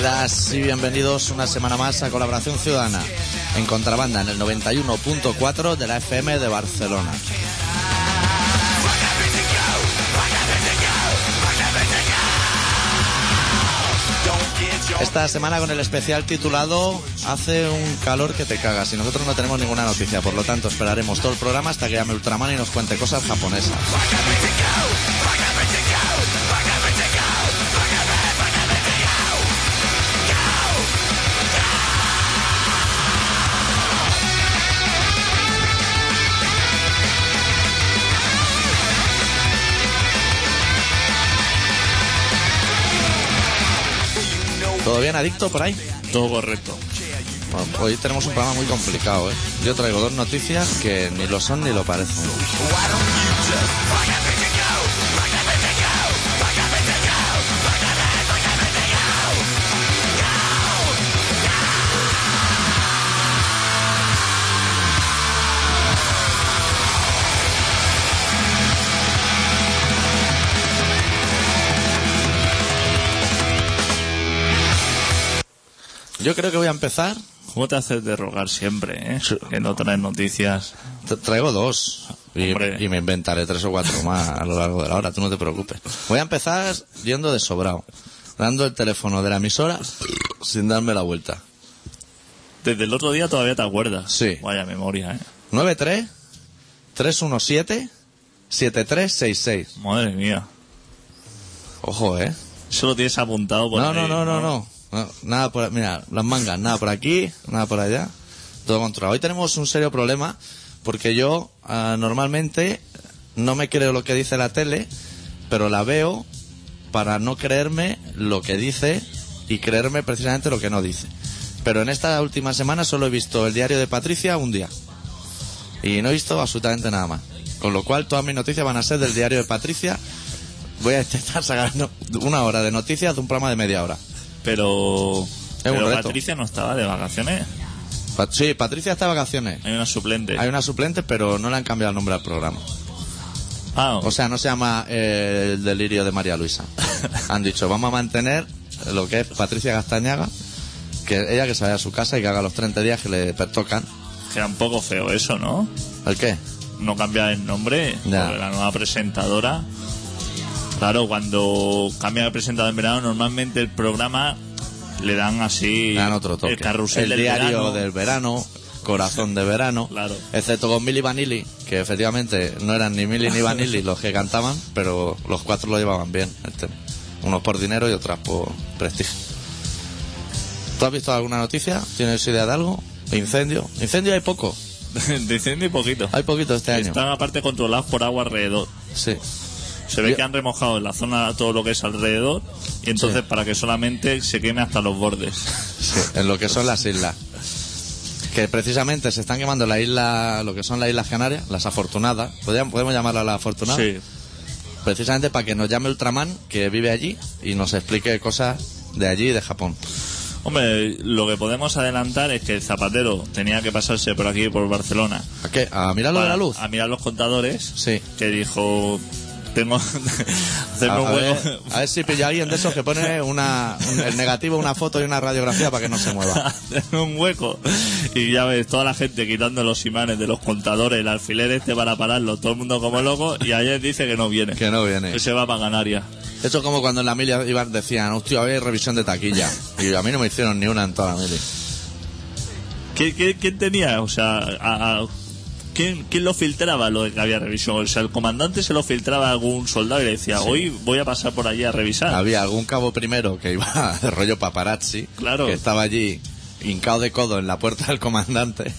Bienvenidas y bienvenidos una semana más a Colaboración Ciudadana en Contrabanda en el 91.4 de la FM de Barcelona. Esta semana con el especial titulado Hace un calor que te cagas y nosotros no tenemos ninguna noticia, por lo tanto esperaremos todo el programa hasta que llame Ultraman y nos cuente cosas japonesas. ¿Todo bien, adicto, por ahí? Todo correcto. Bueno, hoy tenemos un programa muy complicado, ¿eh? Yo traigo dos noticias que ni lo son ni lo parecen. Yo creo que voy a empezar. ¿Cómo te haces de rogar siempre, eh? Que no traes noticias. Tra- Traigo dos. Y, me inventaré tres o cuatro más a lo largo de la hora, tú no te preocupes. Voy a empezar yendo de sobrado. Dando el teléfono de la emisora sin darme la vuelta. Desde el otro día todavía te acuerdas. Sí. Vaya memoria, eh. 93 317 7366. Madre mía. Ojo, ¿eh? Eso lo tienes apuntado por No, ahí, no, no, no, no. No, Nada por, mira, las mangas, nada por aquí, nada por allá. Todo controlado. Hoy tenemos un serio problema porque yo ah, normalmente no me creo lo que dice la tele, pero la veo para no creerme lo que dice y creerme precisamente lo que no dice. Pero en esta última semana solo he visto el diario de Patricia un día. Y no he visto absolutamente nada más. Con lo cual todas mis noticias van a ser del diario de Patricia. Voy a intentar sacar una hora de noticias de un programa de media hora. Pero. pero. Patricia no estaba de vacaciones. Pa- sí, Patricia está de vacaciones. Hay una suplente. Hay una suplente, pero no le han cambiado el nombre al programa. Ah, O sea, no se llama eh, El delirio de María Luisa. Han dicho, vamos a mantener lo que es Patricia Castañaga, que ella que se vaya a su casa y que haga los 30 días que le pertocan. queda un poco feo eso, ¿no? ¿El qué? No cambiar el nombre. Ya. porque la nueva presentadora. Claro, cuando cambia de presentador en verano, normalmente el programa le dan así. Dan otro toque. El carrusel El del diario verano. del verano, corazón de verano. Claro. Excepto con Milly Vanilli, que efectivamente no eran ni Milly ni Vanilli los que cantaban, pero los cuatro lo llevaban bien. el tema. Unos por dinero y otras por prestigio. ¿Tú has visto alguna noticia? ¿Tienes idea de algo? ¿Incendio? ¿Incendio hay poco? de incendio y poquito. Hay poquito este año. Están aparte controlados por agua alrededor. Sí. Se ve Yo- que han remojado en la zona todo lo que es alrededor y entonces para que solamente se queme hasta los bordes. Sí, en lo que son las islas. Que precisamente se están quemando la isla, lo que son las Islas Canarias, las afortunadas. Podríamos, podemos llamarlas las afortunadas. Sí. Precisamente para que nos llame Ultraman, que vive allí, y nos explique cosas de allí y de Japón. Hombre, lo que podemos adelantar es que el zapatero tenía que pasarse por aquí, por Barcelona, ¿A qué? ¿A mirar lo de la para- luz? a mirar los contadores, Sí. que dijo, tengo, hacerme A, un a hueco. ver, a ver si pilla alguien de esos que pone una, un- el negativo, una foto y una radiografía para que no se mueva. hacerme un hueco y ya ves toda la gente quitando los imanes de los contadores el alfiler este para pararlo todo el mundo como loco y ayer dice que no viene Que no viene. que se va para Canarias Eso es como cuando en la milia iban, decían, hostia, hoy hay revisión de taquilla. Y a mí no me hicieron ni una en toda la mili. ¿Qué- qué- quién tenía? O sea, a- a- ¿quién, quién lo filtraba lo de que había revisión? O sea, el comandante se lo filtraba a algún soldado y le decía, hoy voy a pasar por allí a revisar. Había algún cabo primero que iba de rollo paparazzi, Claro. que estaba allí hincado de codo en la puerta del comandante,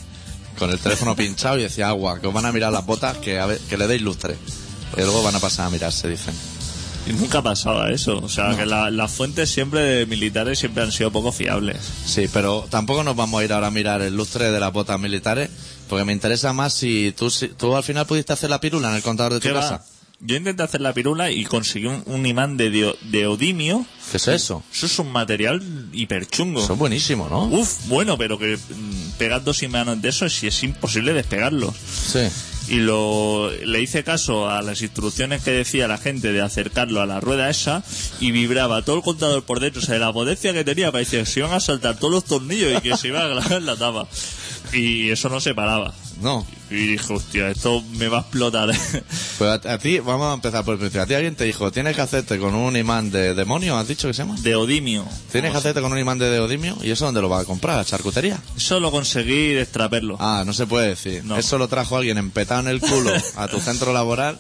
con el teléfono pinchado y decía, agua, que os van a mirar las botas, que, a ver- que le deis lustre. Y luego van a pasar a mirarse, dicen. Y nunca pasaba eso. O sea, que la- las fuentes siempre de militares siempre han sido poco fiables. Sí, pero tampoco nos vamos a ir ahora a mirar el lustre de las botas militares, porque me interesa más si tú, si tú al final pudiste hacer la pirula en el contador de tu casa. Yo intenté hacer la pirula y conseguí un, un imán de, de odimio. ¿Qué es eso? Eso es un material hiperchungo. Son buenísimos, ¿no? Uf, bueno, pero que mm, pegar dos imanes de eso si es imposible despegarlos. Sí. y lo le hice caso a las instrucciones que decía la gente de acercarlo a la rueda esa y vibraba todo el contador por dentro, o sea, la potencia que tenía parecía que se iban a saltar todos los tornillos y que se iba a clavar la tapa. Y eso no se paraba. No. Y dije, hostia, esto me va a explotar. Pues a, a ti, vamos a empezar por el principio. A ti alguien te dijo, tienes que hacerte con un imán de demonio, ¿has dicho que se llama? de Odimio. Tienes que hacerte con un imán de deodimio y eso dónde lo vas a comprar, ¿A charcutería. Eso lo conseguí extraperlo. Ah, no se puede decir. No. Eso lo trajo alguien empetado en el culo a tu centro laboral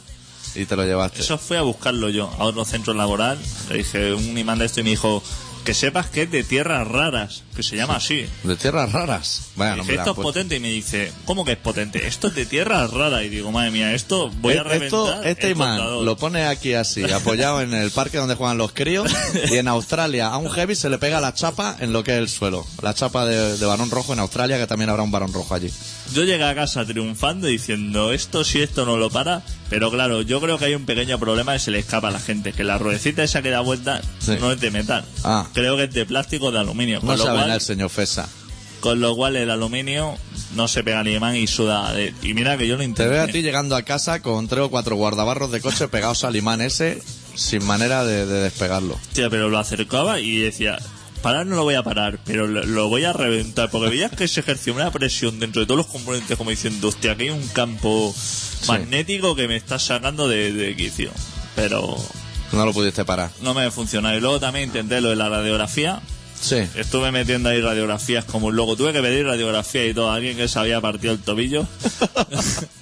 y te lo llevaste. Eso fue a buscarlo yo, a otro centro laboral. Le dije un imán de esto y me dijo que sepas que es de tierras raras, que se llama así. De tierras raras. Vaya, no esto es puesto. potente y me dice, ¿cómo que es potente? Esto es de tierras raras. Y digo, madre mía, esto voy a Eh, reventar. Esto, este el imán contador". lo pone aquí así, apoyado en el parque donde juegan los críos, y en Australia a un heavy se le pega la chapa en lo que es el suelo. La chapa de, de varón rojo en Australia, que también habrá un varón rojo allí. Yo llegué a casa triunfando diciendo, esto si esto no lo para, pero claro, yo creo que hay un pequeño problema que se le escapa a la gente, que la ruedecita esa que da vuelta Sí. no es de metal. Ah. Creo que es de plástico o de aluminio. No Con lo, sabe cual, el señor Fesa. con lo cual el aluminio no se pega ni imán y suda. de- y mira que yo lo Te intenté. veo a ti llegando a casa con tres o cuatro guardabarros de coche pegados al imán ese, sin manera de, de despegarlo. Hostia, pero lo acercaba y decía, parar no lo voy a parar, pero lo, lo voy a reventar, porque veías que se ejerció una presión dentro de todos los componentes como diciendo, hostia, aquí hay un campo magnético que me está sacando de, de quicio. Pero No lo pudiste parar. no me funcionó. Y luego también intenté lo de la radiografía. Sí. Estuve metiendo ahí radiografías como un loco. Tuve que pedir radiografía y todo. Alguien que se había partido el tobillo.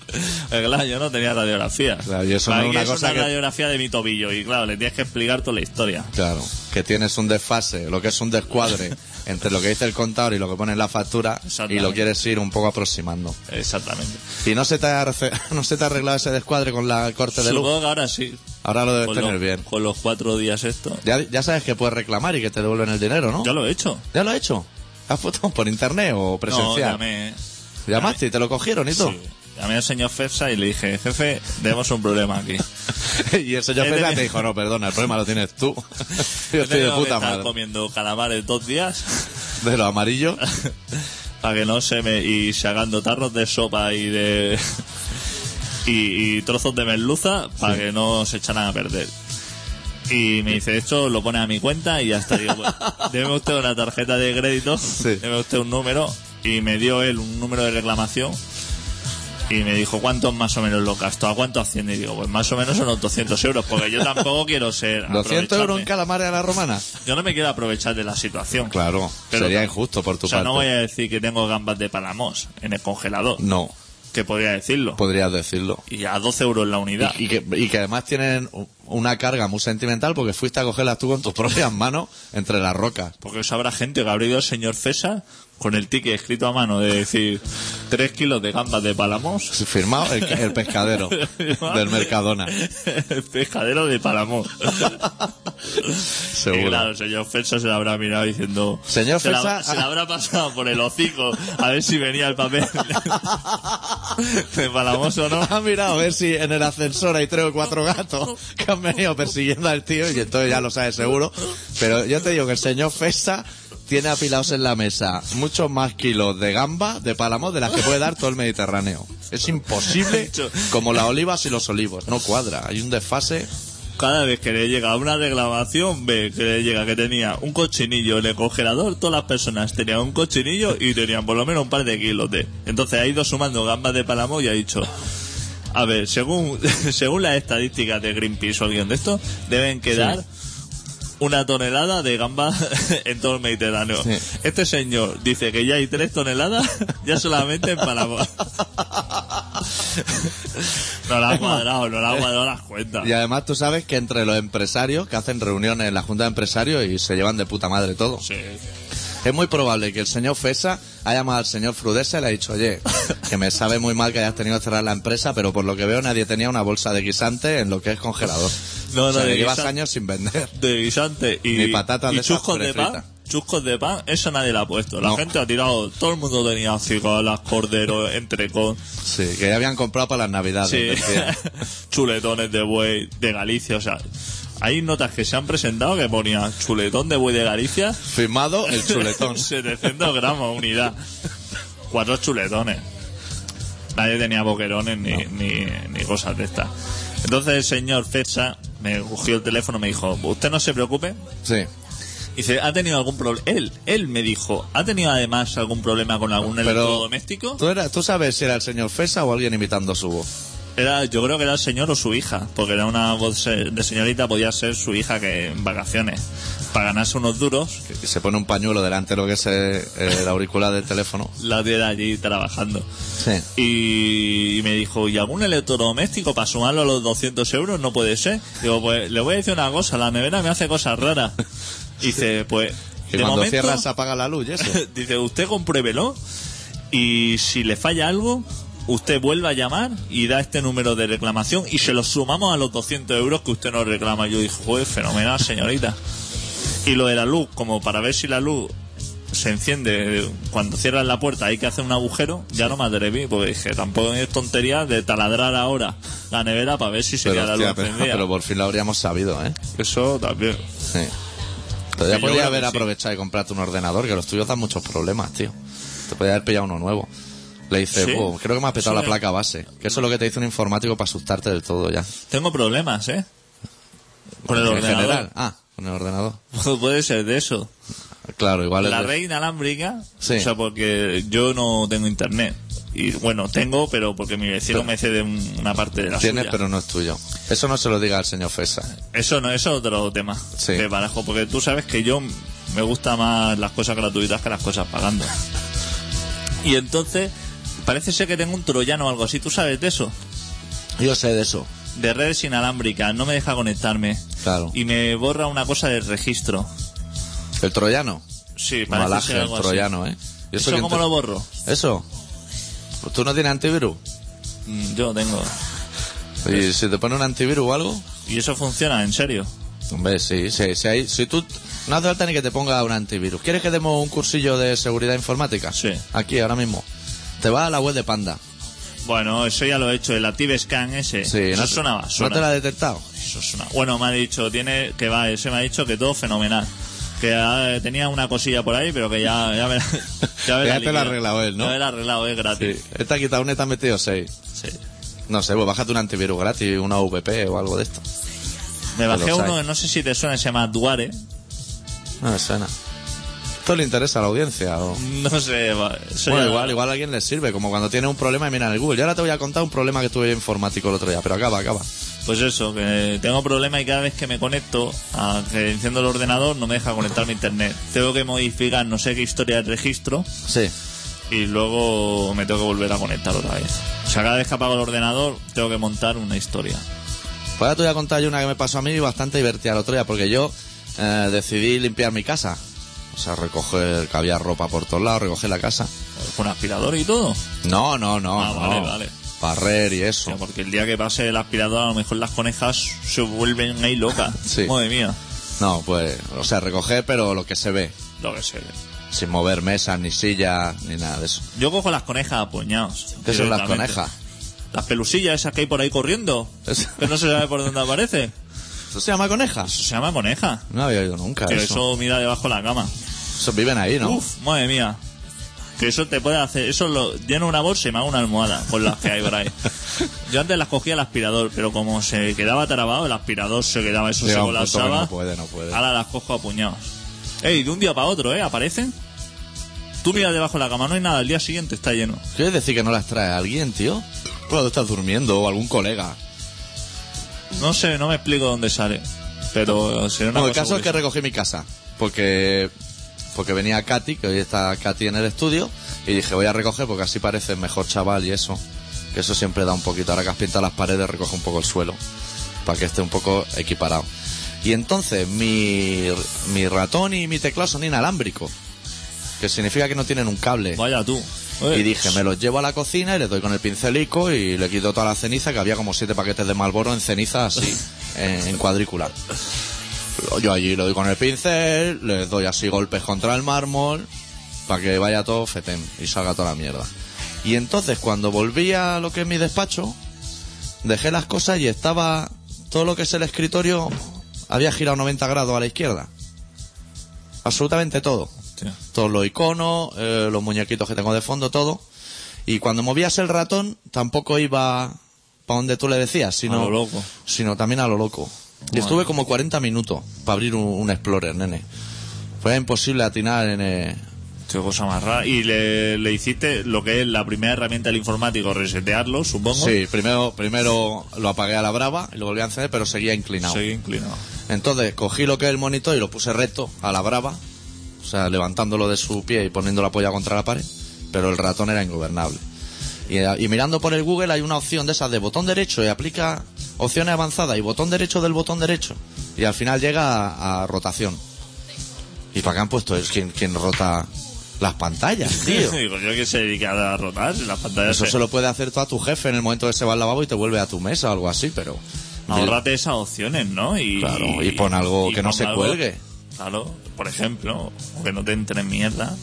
Claro, yo no tenía radiografía. Claro, y eso no es que una es cosa una que- radiografía de mi tobillo. Y claro, le tienes que explicar toda la historia. Claro, que tienes un desfase, lo que es un descuadre entre lo que dice el contador y lo que pone en la factura y Exactamente. lo quieres ir un poco aproximando. Exactamente. ¿Y no se te ha, arce- no se te ha arreglado ese descuadre con la corte de luz? Supongo que ahora sí. Ahora lo debes Con, tener los- bien. con los cuatro días esto. Ya, ya sabes que puedes reclamar y que te devuelven el dinero, ¿no? Ya lo he hecho. ¿Ya lo has hecho? ¿Has puesto por internet o No, presencial? llamé, ¿Llamaste y te lo cogieron y todo? sí, llamé al señor Fefsa y le dije, jefe, tenemos un problema aquí. y el señor tenido- te dijo, no, perdona, el problema lo tienes tú. Yo estoy de puta madre. comiendo calamares dos días De lo amarillo. para que no se me... y sacando tarros de sopa y de... y, y trozos de merluza para que no se echaran a perder. Y me dice, esto lo pone a mi cuenta y ya está. Digo, pues, deme usted una tarjeta de crédito, Sí. deme usted un número y me dio él un número de reclamación y me dijo, ¿cuánto más o menos lo gasto? ¿A cuánto asciende? Y digo, pues más o menos son unos 200 euros, porque yo tampoco quiero ser... 200 euros en calamares a la romana. Yo no me quiero aprovechar de la situación. Claro, Pero sería no. injusto por tu O sea, parte. no voy a decir que tengo gambas de Palamos en el congelador, No, que podría decirlo. podrías decirlo. Y a 12 euros la unidad. Y, y que, y que además tienen una carga muy sentimental porque fuiste a cogerlas tú con tus propias manos entre las rocas. Porque eso habrá gente que habrá ido al señor César con el ticket escrito a mano de decir 3 kilos de gambas de Palamos. Firmado el, el pescadero del Mercadona. el pescadero de Palamos. Y Seguro. claro, el señor Fesa se lo habrá mirado diciendo... Señor se la- se le habrá pasado por el hocico a ver si venía el papel de Palamos o no. Ha mirado a ver si en el ascensor hay tres o cuatro gatos que han venido persiguiendo al tío y entonces ya lo sabe seguro. Pero yo te digo que el señor Fesa tiene apilados en la mesa muchos más kilos de gamba, de pálamo, de las que puede dar todo el Mediterráneo. Es imposible como las olivas y los olivos. No cuadra. Hay un desfase. Cada vez que le llega una reclamación, ve que le llega que tenía un cochinillo en el congelador, todas las personas tenían un cochinillo y tenían por lo menos un par de kilos de. Entonces ha ido sumando gambas de Palamo y ha dicho, a ver, según, según las estadísticas de Greenpeace o alguien de esto, deben quedar una tonelada de gambas en todo el Mediterráneo. Sí. Este señor dice que ya hay tres toneladas ya solamente en Palamo. no la ha cuadrado, no la ha cuadrado las cuentas. Y además tú sabes que entre los empresarios que hacen reuniones en la Junta de Empresarios y se llevan de puta madre todo. Sí. Es muy probable que el señor Fesa haya llamado al señor Frudesa y le ha dicho, oye, que me sabe muy mal que hayas tenido que cerrar la empresa, pero por lo que veo nadie tenía una bolsa de guisante en lo que es congelador. No, o sea, no, de que llevas años sin vender. de guisante y, Ni patatas y de chuscos de pan. Chuscos de pan, eso nadie lo ha puesto. La No. gente ha tirado, todo el mundo tenía cigalas, cordero, entrecón, Sí, que ya habían comprado para las navidades. sí, chuletones de buey de Galicia. O sea, hay notas que se han presentado que ponían chuletón de buey de Galicia, Firmado el chuletón. 700 gramos unidad. Cuatro chuletones. Nadie tenía boquerones ni, ni, ni cosas de estas. Entonces el señor Fecha me cogió el teléfono y me dijo, usted no se preocupe. Sí. Dice, ¿ha tenido algún problema? Él, él me dijo, ¿ha tenido además algún problema con algún Pero- electrodoméstico? ¿Tú, eras- ¿Tú sabes si era el señor Fesa o alguien imitando su voz? Era, yo creo que era el señor o su hija, porque era una voz de señorita, podía ser su hija que en vacaciones, para ganarse unos duros, Que se pone un pañuelo delante de lo que es eh, el auricular del teléfono. la tiene allí trabajando. Sí. Y, y me dijo, ¿y algún electrodoméstico para sumarlo a los 200 euros? No puede ser. Digo, pues le voy a decir una cosa, la nevera me hace cosas raras. Dice, pues, Que de cuando momento, cierras apaga la luz eso. dice, usted compruébelo y si le falla algo, usted vuelva a llamar y da este número de reclamación y se lo sumamos a los 200 euros que usted nos reclama. Y yo dije, joder, fenomenal, señorita. Y lo de la luz, como para ver si la luz se enciende cuando cierras la puerta hay que hacer un agujero, ya no me atreví, porque dije, tampoco es tontería de taladrar ahora la nevera para ver si se queda la luz pero, pero por fin lo habríamos sabido, ¿eh? Eso también. Sí. Pero ya podría haber sí. aprovechado y comprarte un ordenador, que los tuyos dan muchos problemas, tío. Te podría haber pillado uno nuevo. Le dice, Sí. "Oh, creo que me ha petado Sí. la placa base. Que eso es lo que te dice un informático para asustarte del todo ya. Tengo problemas, ¿eh? Con el en ordenador. general. Ah, con el ordenador. Puede ser de eso. Claro, igual es La de- red inalámbrica, Sí. o sea, porque yo no tengo internet. Y bueno, tengo, pero porque mi vecino Pero- me cede un- una parte de la Tienes, suya. pero no es tuyo. Eso no se lo diga al señor Fesa. Eso no, eso es otro tema Sí. que barajo, porque tú sabes que yo me gusta más las cosas gratuitas que las cosas pagando. Y entonces, parece ser que tengo un troyano o algo así, ¿tú sabes de eso? Yo sé de eso. De redes inalámbricas, no me deja conectarme. Claro. Y me borra una cosa del registro. El troyano. Sí, parece Malaje, ser el algo así. troyano, ¿eh? ¿Y ¿Eso cómo te- lo borro? ¿Eso? Pues ¿Tú no tienes antivirus? Mm, Yo tengo. ¿Y si te pone un antivirus o algo? ¿Y eso funciona? ¿En serio? Hombre, sí, sí, sí, hay- si tú... No hace falta ni que te ponga un antivirus. ¿Quieres que demos un cursillo de seguridad informática? Sí. Aquí, ahora mismo. Te vas a la web de Panda. Bueno, eso ya lo he hecho, el Active Scan ese. Sí, eso no, es una ¿No te la ha detectado? Eso es una- Bueno, me ha dicho, tiene que va, ese me ha dicho que todo fenomenal. Que ah, tenía una cosilla por ahí, pero que ya, ya me la, ya me la te la ha arreglado él, ¿no? Ya me la ha arreglado, es Sí. gratis. Esta ha quitado una y te ha metido seis. Sí. No sé, pues bájate un antivirus gratis, una VP o algo de esto. Me bajé uno, no sé si te suena, se llama Duare. No me suena. ¿Esto le interesa a la audiencia? O... No sé, Bueno, igual, igual a alguien le sirve, como cuando tiene un problema y mira en el Google. Yo ahora te voy a contar un problema que tuve yo informático el otro día, pero acaba, acaba. Pues eso, que tengo problemas y cada vez que me conecto, a que enciendo el ordenador, no me deja conectarme a internet. Tengo que modificar no sé qué historia del registro Sí. y luego me tengo que volver a conectar otra vez. O sea, cada vez que apago el ordenador, tengo que montar una historia. Pues ahora te voy a contar yo una que me pasó a mí bastante divertida el otro día, porque yo eh, decidí limpiar mi casa. O sea, recoger, que había ropa por todos lados, recoger la casa. Con aspirador y todo. No, no, no. Ah, no. vale, vale. Barrer y O eso. sea, porque el día que pase el aspirador, a lo mejor las conejas se vuelven ahí locas. Sí. Madre mía. No, pues, o sea, recoger, pero lo que se ve. Lo que sé. Sin mover mesas, ni sillas, ni nada de eso. Yo cojo las conejas a puñados. ¿Qué son las conejas? Las pelusillas esas que hay por ahí corriendo. Eso, Que no se sabe por dónde aparece. ¿Eso se llama coneja? Eso se llama coneja. No había oído nunca Que eso. eso mira debajo de la cama. Esos viven ahí, ¿no? Uf, madre mía. Que eso te puede hacer. Eso lo lleno una bolsa y me hago una almohada con las que hay por ahí. Yo antes las cogía al aspirador, pero como se quedaba trabado, el aspirador se quedaba, eso Llega se colapsaba. no puede, no puede. Ahora las cojo a puñados. Ey, de un día para otro, ¿eh? Aparecen. Tú miras debajo de la cama, no hay nada, el día siguiente está lleno. ¿Quieres decir que no las trae alguien, tío? Cuando estás durmiendo o algún colega. No sé, no me explico dónde sale. Pero será una el cosa caso es que recogí mi casa. Porque porque venía Katy, que hoy está Katy en el estudio, y dije, voy a recoger porque así parece mejor chaval y eso. Que eso siempre da un poquito. Ahora que has pintado las paredes, recoge un poco el suelo. Para que esté un poco equiparado. Y entonces, mi, mi ratón y mi teclado son inalámbricos. Que significa que no tienen un cable. Vaya tú. Y dije, me los llevo a la cocina y le doy con el pincelico y le quito toda la ceniza, que había como siete paquetes de Malboro en ceniza así, en, en cuadrícula. Yo allí le doy con el pincel, le doy así golpes contra el mármol, para que vaya todo fetén y salga toda la mierda. Y entonces cuando volví a lo que es mi despacho, dejé las cosas y estaba todo lo que es el escritorio, había girado 90 grados a la izquierda. Absolutamente todo Hostia. todos los iconos, eh, los muñequitos que tengo de fondo, todo. Y cuando movías el ratón, tampoco iba para donde tú le decías, sino, A lo loco. sino también a lo loco. Y estuve como 40 minutos para abrir un, un Explorer, nene. Fue imposible atinar en el... Qué cosa más rara. Y le, le hiciste lo que es la primera herramienta del informático, resetearlo, supongo. Sí, primero, primero lo apagué a la brava y lo volví a encender, pero seguía inclinado. Seguí inclinado. Entonces cogí lo que es el monitor y lo puse recto a la brava, o sea, levantándolo de su pie y poniendo la polla contra la pared, pero el ratón era ingobernable. Y, y mirando por el Google hay una opción de esas de botón derecho y aplica opciones avanzadas y botón derecho del botón derecho. Y al final llega a, a rotación. ¿Y para qué han puesto? Es quien, quien rota las pantallas, tío. Digo, yo que se dedica a rotar si las pantallas. Eso se- se lo puede hacer todo a tu jefe en el momento que se va al lavabo y te vuelve a tu mesa o algo así, pero... Ahorrate esas opciones, ¿no? Y, Claro, y pon algo que no se algo- cuelgue. Claro, por ejemplo, o que no te entre en mierda.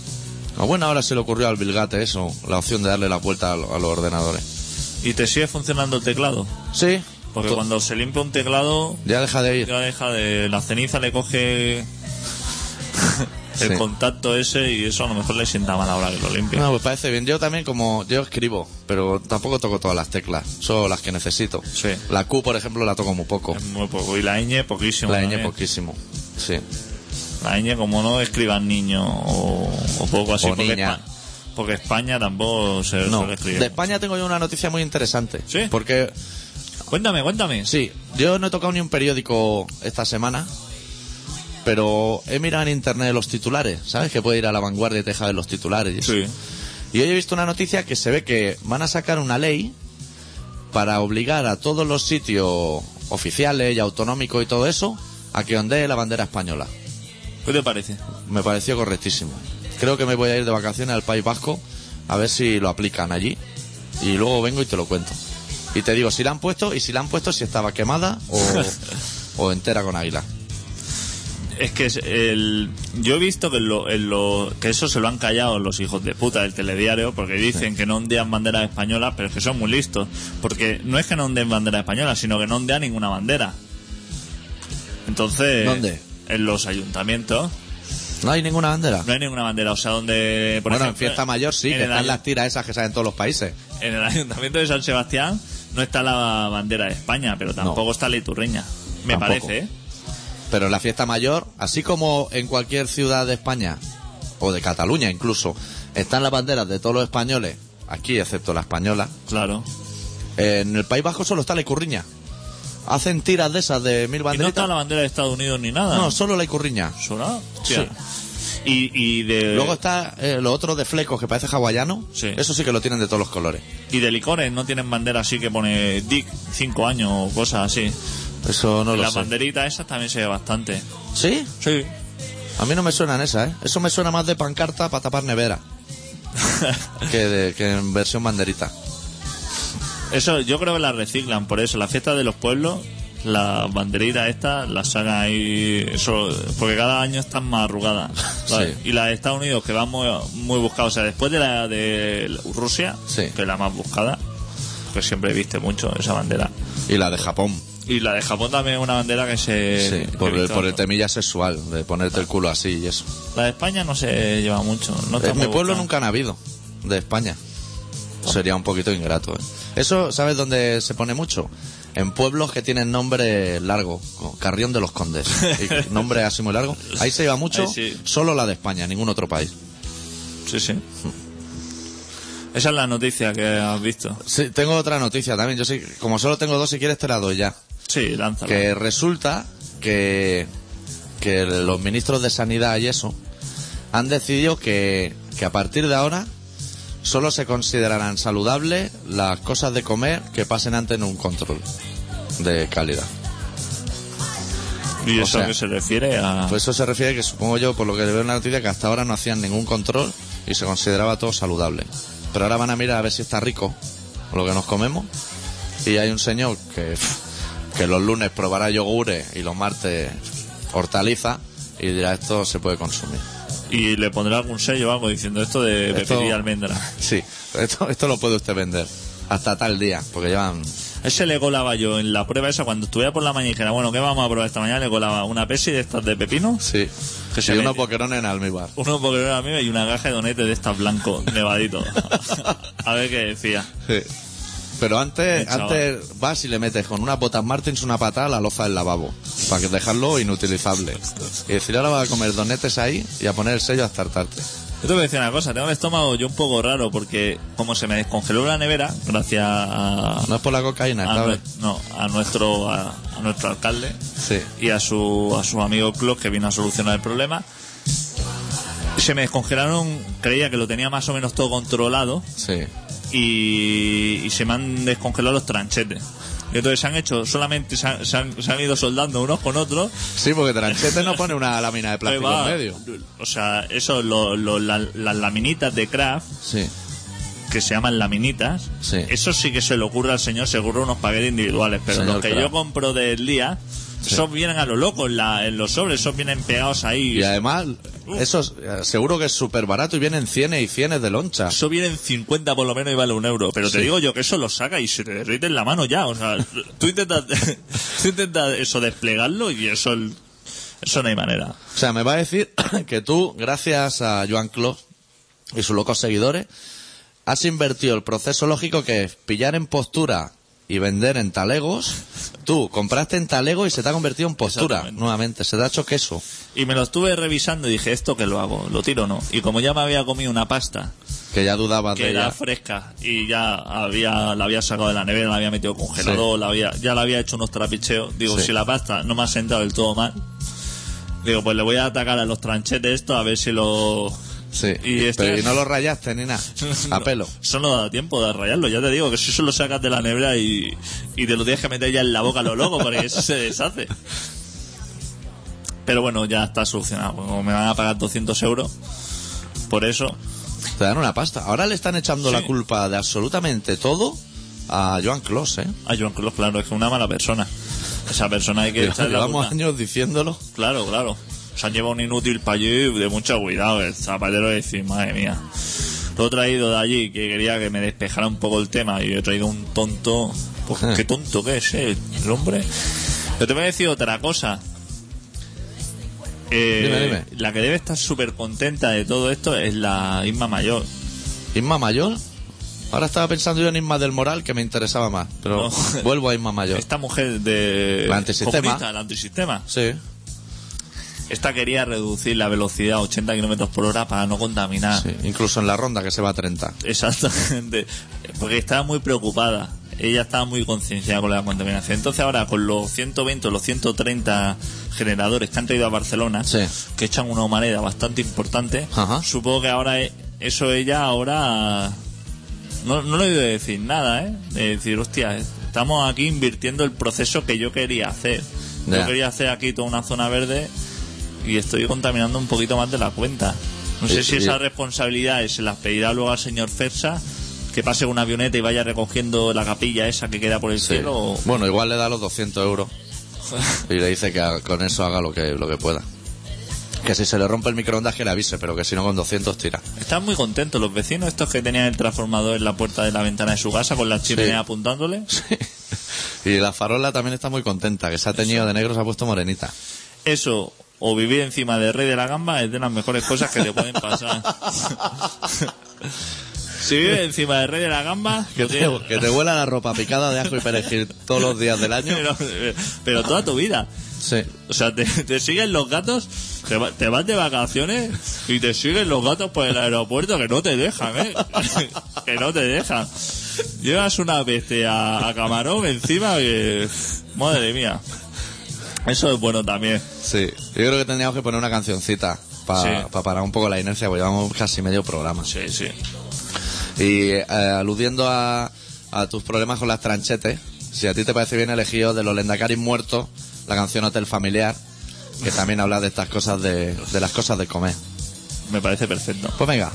A buena hora se le ocurrió al Bilgate eso, la opción de darle la vuelta a los ordenadores. ¿Y te sigue funcionando el teclado? Sí, Porque cuando se limpia un teclado, ya deja de ir. ya deja de. La ceniza le coge el Sí. contacto ese y eso a lo mejor le sienta mal ahora que lo limpia. No, pues parece bien. Yo también como yo escribo, pero tampoco toco todas las teclas, solo las que necesito. Sí. La Q, por ejemplo, la toco muy poco. Es muy poco. Y la ñ, poquísimo. La ñ también. poquísimo. Sí. La ñ, como no escriban niño o, o poco así. O porque, niña. Espa- porque España tampoco se No, suele escribir. de España tengo yo una noticia muy interesante. ¿Sí? Porque Cuéntame, cuéntame. Sí, yo no he tocado ni un periódico esta semana, pero he mirado en internet los titulares, ¿sabes? Que puede ir a la vanguardia y te ver los titulares y eso. Sí. Y hoy he visto una noticia que se ve que van a sacar una ley para obligar a todos los sitios oficiales y autonómicos y todo eso a que ondee la bandera española. ¿Qué te parece? Me pareció correctísimo. Creo que me voy a ir de vacaciones al País Vasco a ver si lo aplican allí y luego vengo y te lo cuento. Y te digo si la han puesto y si la han puesto si estaba quemada o, o entera con águila. Es que es el, yo he visto que, lo, en lo- que eso se lo han callado los hijos de puta del telediario porque dicen que no ondean banderas españolas, pero es que son muy listos. Porque no es que no ondeen banderas españolas, sino que no ondean ninguna bandera. Entonces, ¿Dónde? En los ayuntamientos No hay ninguna bandera. no hay ninguna bandera. O sea, donde. Por bueno, ejemplo, en fiesta mayor sí, en que están las tiras esas que salen en todos los países. En el ayuntamiento de San Sebastián no está la bandera de España, pero tampoco está la iturreña. Me Tampoco. parece, ¿eh? Pero en la fiesta mayor, así como en cualquier ciudad de España, o de Cataluña incluso, están las banderas de todos los españoles, aquí excepto la española, Claro. en el País Vasco solo está la icurriña. Hacen tiras de esas de mil Y no está la bandera de Estados Unidos ni nada. No, solo la icurriña. ¿Sola? Sí. Y, y de Luego está eh, lo otro de flecos que parece hawaiano. Sí. Eso sí que lo tienen de todos los colores. y de licores no tienen bandera así que pone Dick 5 años o cosas así. Eso no lo Las sé. banderitas esas también se ve bastante. ¿Sí? Sí. A mí no me suenan esas, ¿eh? Eso me suena más de pancarta para tapar nevera. que, de, que en versión banderita. Eso yo creo que las reciclan, por eso. Las fiestas de los pueblos, las banderitas estas las sacan ahí. Eso, porque cada año están más arrugadas. Y las de Estados Unidos, que van muy, muy buscadas. O sea, después de la de Rusia, Sí. que es la más buscada, que siempre viste mucho esa bandera. Y la de Japón. Y la de Japón también es una bandera que se. Sí, que por el, por el temilla sexual, de ponerte el culo así y eso. La de España no se lleva mucho. No En mi pueblo nunca han habido, de España. Sería un poquito ingrato. ¿eh? Eso, ¿sabes dónde se pone mucho? En pueblos que tienen nombre largo, como Carrión de los Condes. Y nombre así muy largo. Ahí se lleva mucho, sí. solo la de España, ningún otro país. Sí, sí. Esa es la noticia que has visto. Sí, tengo otra noticia también. Yo sí, como solo tengo dos, si quieres te la doy ya. Sí, lánzala. Que resulta que, que los ministros de Sanidad y eso han decidido que, que a partir de ahora solo se considerarán saludables las cosas de comer que pasen antes en un control de calidad. ¿Y o eso sea, a qué se refiere? A... Pues eso se refiere que supongo yo, por lo que veo en la noticia, que hasta ahora no hacían ningún control y se consideraba todo saludable. Pero ahora van a mirar a ver si está rico lo que nos comemos. Y hay un señor que, que los lunes probará yogures y los martes hortaliza y dirá esto se puede consumir. Y le pondrá algún sello o algo diciendo esto de Esto- pepita y almendra. Sí, esto, esto lo puede usted vender hasta tal día, porque llevan... Ese le colaba yo en la prueba esa cuando estuviera por la mañana y dijera, bueno, ¿qué vamos a probar esta mañana? Le colaba una pesi de estas de pepino, Sí. Que se y unos mete. boquerones en almíbar. uno porque era mío y una caja de donete de estas blanco, nevadito. a ver qué decía. Sí. Pero antes, chaval. antes vas y le metes con unas botas Martins una patada a la loza del lavabo. Para que dejarlo inutilizable. Y decir, ahora vas a comer donetes ahí y a poner el sello hasta hartarte. Yo te voy a decir una cosa, tengo el estómago yo un poco raro porque como se me descongeló la nevera, gracias a, No es por la cocaína, nue- no, a nuestro a, a nuestro alcalde Sí. y a su a su amigo Klopp que vino a solucionar el problema. Se me descongelaron, creía que lo tenía más o menos todo controlado Sí. Y, y se me han descongelado los tranchetes. Entonces se han hecho, solamente se han, se han- se han ido soldando unos con otros. Sí, porque Tranchete no pone una lámina de plástico va. en medio. O sea, eso, lo- lo- la- las laminitas de craft Sí. que se llaman laminitas, Sí. eso sí que se le ocurre al señor, se ocurre unos paquetes individuales, pero Señor los que Kraft. yo compro del día, esos vienen a lo loco en, la- en los sobres, esos vienen pegados ahí. Y además, eso es- eh, seguro que es súper barato y vienen cienes y cienes de loncha. Eso vienen 50 por lo menos y vale un euro. Pero te Sí. digo yo que eso lo saca y se te derrite en la mano ya. O sea, tú intentas, tú intentas eso desplegarlo y eso, eso no hay manera. O sea, me va a decir que tú, gracias a Joan Clos y sus locos seguidores, has invertido el proceso lógico que es pillar en postura y vender en talegos. Tú compraste en talego y se te ha convertido en postura nuevamente. Se te ha hecho queso. Y me lo estuve revisando y dije, ¿esto que lo hago? ¿Lo tiro o no? Y como ya me había comido una pasta Que ya dudabas que de era ella. fresca y ya había la había sacado de la nevera, la había metido congelador, la había, ya la había hecho unos trapicheos. Digo, Sí. si la pasta no me ha sentado del todo mal, digo, pues le voy a atacar a los tranchetes esto a ver si lo... Sí. Y este- Pero y no lo rayaste ni nada. A pelo. Eso no da tiempo de rayarlo, ya te digo, que si eso lo sacas de la nevera y, y te lo tienes que meter ya en la boca a lo loco, porque eso se deshace. Pero bueno, ya está solucionado. Como me van a pagar 200 euros por eso, Te dan una pasta. Ahora le están echando Sí. la culpa de absolutamente todo a Joan Clos, ¿eh? a Joan Carlos, claro, es que una mala persona. Esa persona hay que echarle la Llevamos culpa. años diciéndolo. Claro, claro. Se han llevado un inútil para allí de mucho cuidado. El zapatero decir, madre mía. Lo he traído de allí que quería que me despejara un poco el tema y he traído un tonto. Pues, qué tonto que es, eh, el hombre. Pero te voy a decir otra cosa. Eh, Dime, dime. La que debe estar súper contenta de todo esto es la Isma Mayor. Isma Mayor. Ahora estaba pensando yo en Isma del Moral, que me interesaba más. Pero No. vuelvo a Isma Mayor. Esta mujer de. La antisistema. la antisistema. Sí. Esta quería reducir la velocidad a 80 kilómetros por hora para no contaminar. sí. Incluso en la ronda, que se va a 30. Exactamente. Porque estaba muy preocupada. Ella estaba muy concienciada con la contaminación. Entonces ahora con los 120 o los 130 generadores que han traído a Barcelona, Sí. que echan una humareda bastante importante, Ajá. supongo que ahora e- eso ella ahora... No, no le he oído decir nada, ¿eh? De decir, hostia, estamos aquí invirtiendo el proceso que yo quería hacer. Yo quería hacer aquí toda una zona verde y estoy contaminando un poquito más de la cuenta. No sé Y- si y- esas responsabilidades se las pedirá luego al señor Fersa, que pase una avioneta y vaya recogiendo la capilla esa que queda por el Sí. cielo. o- Bueno, igual le da los 200 euros. Y le dice que con eso haga lo que, lo que pueda. Que si se le rompe el microondas que le avise, pero que si no con 200 tira. Están muy contentos los vecinos, estos que tenían el transformador en la puerta de la ventana de su casa con la chimenea apuntándole. Y la farola también está muy contenta, que se ha teñido de negro, se ha puesto morenita. Eso, o vivir encima del rey de la gamba, es de las mejores cosas que te pueden pasar. si vives encima del rey de la gamba, Que te, que te huela la ropa picada de ajo y perejil todos los días del año. pero, pero toda tu vida. Sí. O sea, te, te siguen los gatos, te, va- te vas de vacaciones y te siguen los gatos por el aeropuerto que no te dejan, ¿eh? que no te dejan. Llevas una peste a, a camarón encima que... Madre mía. Eso es bueno también. Sí. Yo creo que tendríamos que poner una cancioncita para Sí. parar un poco la inercia, porque llevamos casi medio programa. Sí, sí. Y eh, aludiendo a, a tus problemas con las tranchetes, si a ti te parece bien elegido de los Lendacaris muertos, la canción Hotel Familiar, que también habla de estas cosas de, de las cosas de comer. Me parece perfecto. Pues venga.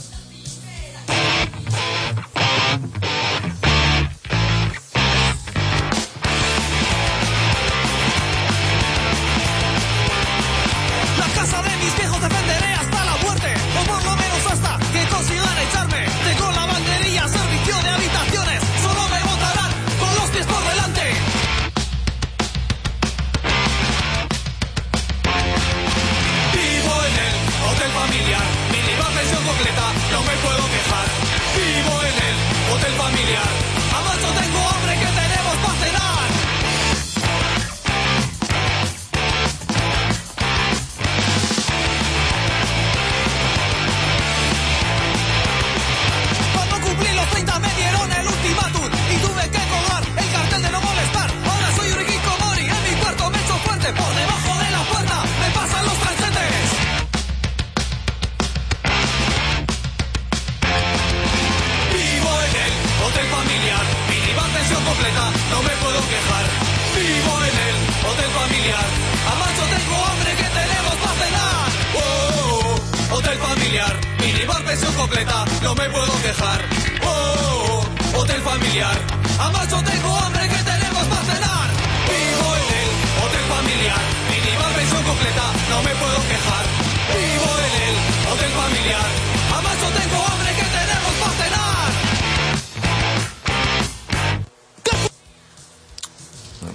No me puedo quejar. Vivo en el hotel familiar, además yo tengo hambre que tenemos para cenar.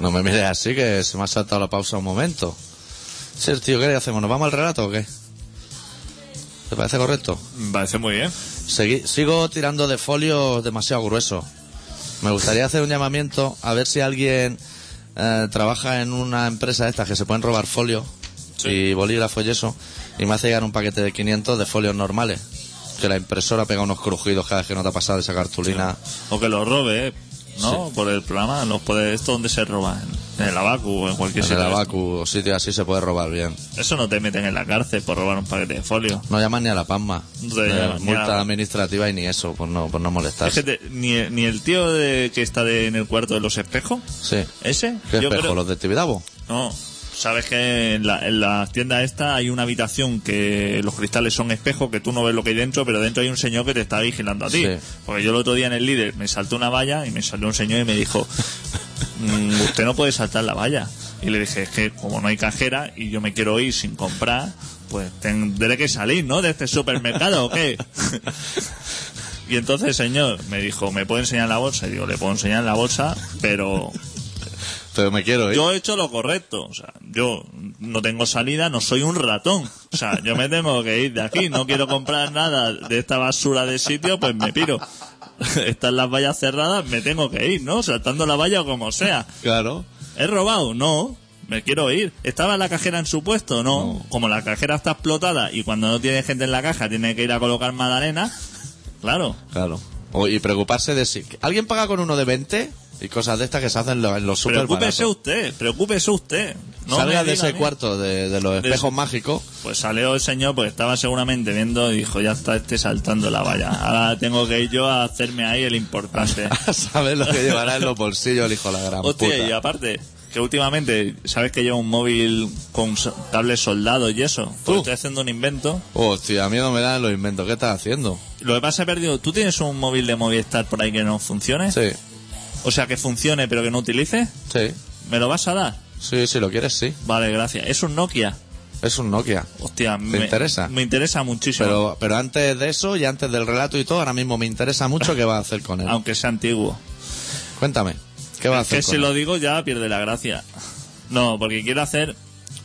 No me mires así, que se me ha saltado la pausa un momento. Sí, tío, ¿qué le hacemos? ¿Nos vamos al relato o qué? ¿Te parece correcto? Me parece muy bien. Segui- sigo tirando de folios demasiado gruesos. Me gustaría hacer un llamamiento a ver si alguien eh, trabaja en una empresa de estas que se pueden robar folios Sí. y bolígrafos y eso, y me hace llegar un paquete de 500 de folios normales. Que la impresora pega unos crujidos cada vez que no te ha pasado esa cartulina. O que los robe, ¿eh? ¿no? Por el programa, los puede, ¿esto dónde se roba? En, el abacu o en cualquier En el sitio. abacu o sitio así se puede robar bien. Eso no te meten en la cárcel por robar un paquete de folio. No llaman ni a la PASMA. No te Eh, llaman multa la- administrativa y ni eso, por no, por no Es molestarse. que te- ni, ni el tío de, que está de- en el cuarto de los espejos, Sí. ese, ¿Qué yo espejo? creo- ¿Los de Tibidabo? No, sabes que en la, en la tienda esta hay una habitación que los cristales son espejos, que tú no ves lo que hay dentro, pero dentro hay un señor que te está vigilando a ti. Sí. Porque yo el otro día en el líder me saltó una valla y me salió un señor y me dijo, "Mm, usted no puede saltar la valla. Y le dije, es que como no hay cajera y yo me quiero ir sin comprar, pues tendré que salir, ¿no? De este supermercado o qué. y entonces el señor me dijo, ¿me puede enseñar la bolsa? Y digo, le puedo enseñar la bolsa, pero Pero me quiero ir. yo he hecho lo correcto. O sea, yo no tengo salida, no soy un ratón. O sea, yo me tengo que ir de aquí. No quiero comprar nada de esta basura de sitio, pues me piro. Están las vallas cerradas, me tengo que ir, ¿no? Saltando la valla o como sea. Claro. ¿He robado? No. Me quiero ir. ¿Estaba la cajera en su puesto? No. Como la cajera está explotada y cuando no tiene gente en la caja tiene que ir a colocar magdalena, claro. Claro. O- y preocuparse de si. ¿Alguien paga con uno de 20? Y cosas de estas que se hacen en los- en los Preocúpese baratos. usted, preocúpese usted. No Salga de a ese cuarto de, de los espejos mágicos. Pues salió el señor, pues estaba seguramente viendo y dijo, ya está este saltando la valla. Ahora tengo que ir yo a hacerme ahí el importante. ¿Sabes lo que llevará en los bolsillos el hijo de la gran Hostia, puta? y aparte, que últimamente, ¿sabes que lleva un móvil con cables soldados y eso? Pues estoy haciendo un invento. Hostia, miedo me dan los inventos. ¿Qué estás haciendo? Lo que pasa, he perdido. ¿Tú tienes un móvil de Movistar por ahí que no funcione? Sí, O sea, que funcione pero que no utilice. sí. ¿Me lo vas a dar? Sí, si lo quieres, sí. Vale, gracias. Es un Nokia. Es un Nokia. Hostia, me interesa? Me interesa muchísimo. Pero, pero antes de eso y antes del relato y todo, ahora mismo me interesa mucho qué vas a hacer con él. Aunque sea antiguo. Cuéntame, ¿qué vas a Es hacer que si él? lo digo ya pierde la gracia. No, porque quiero hacer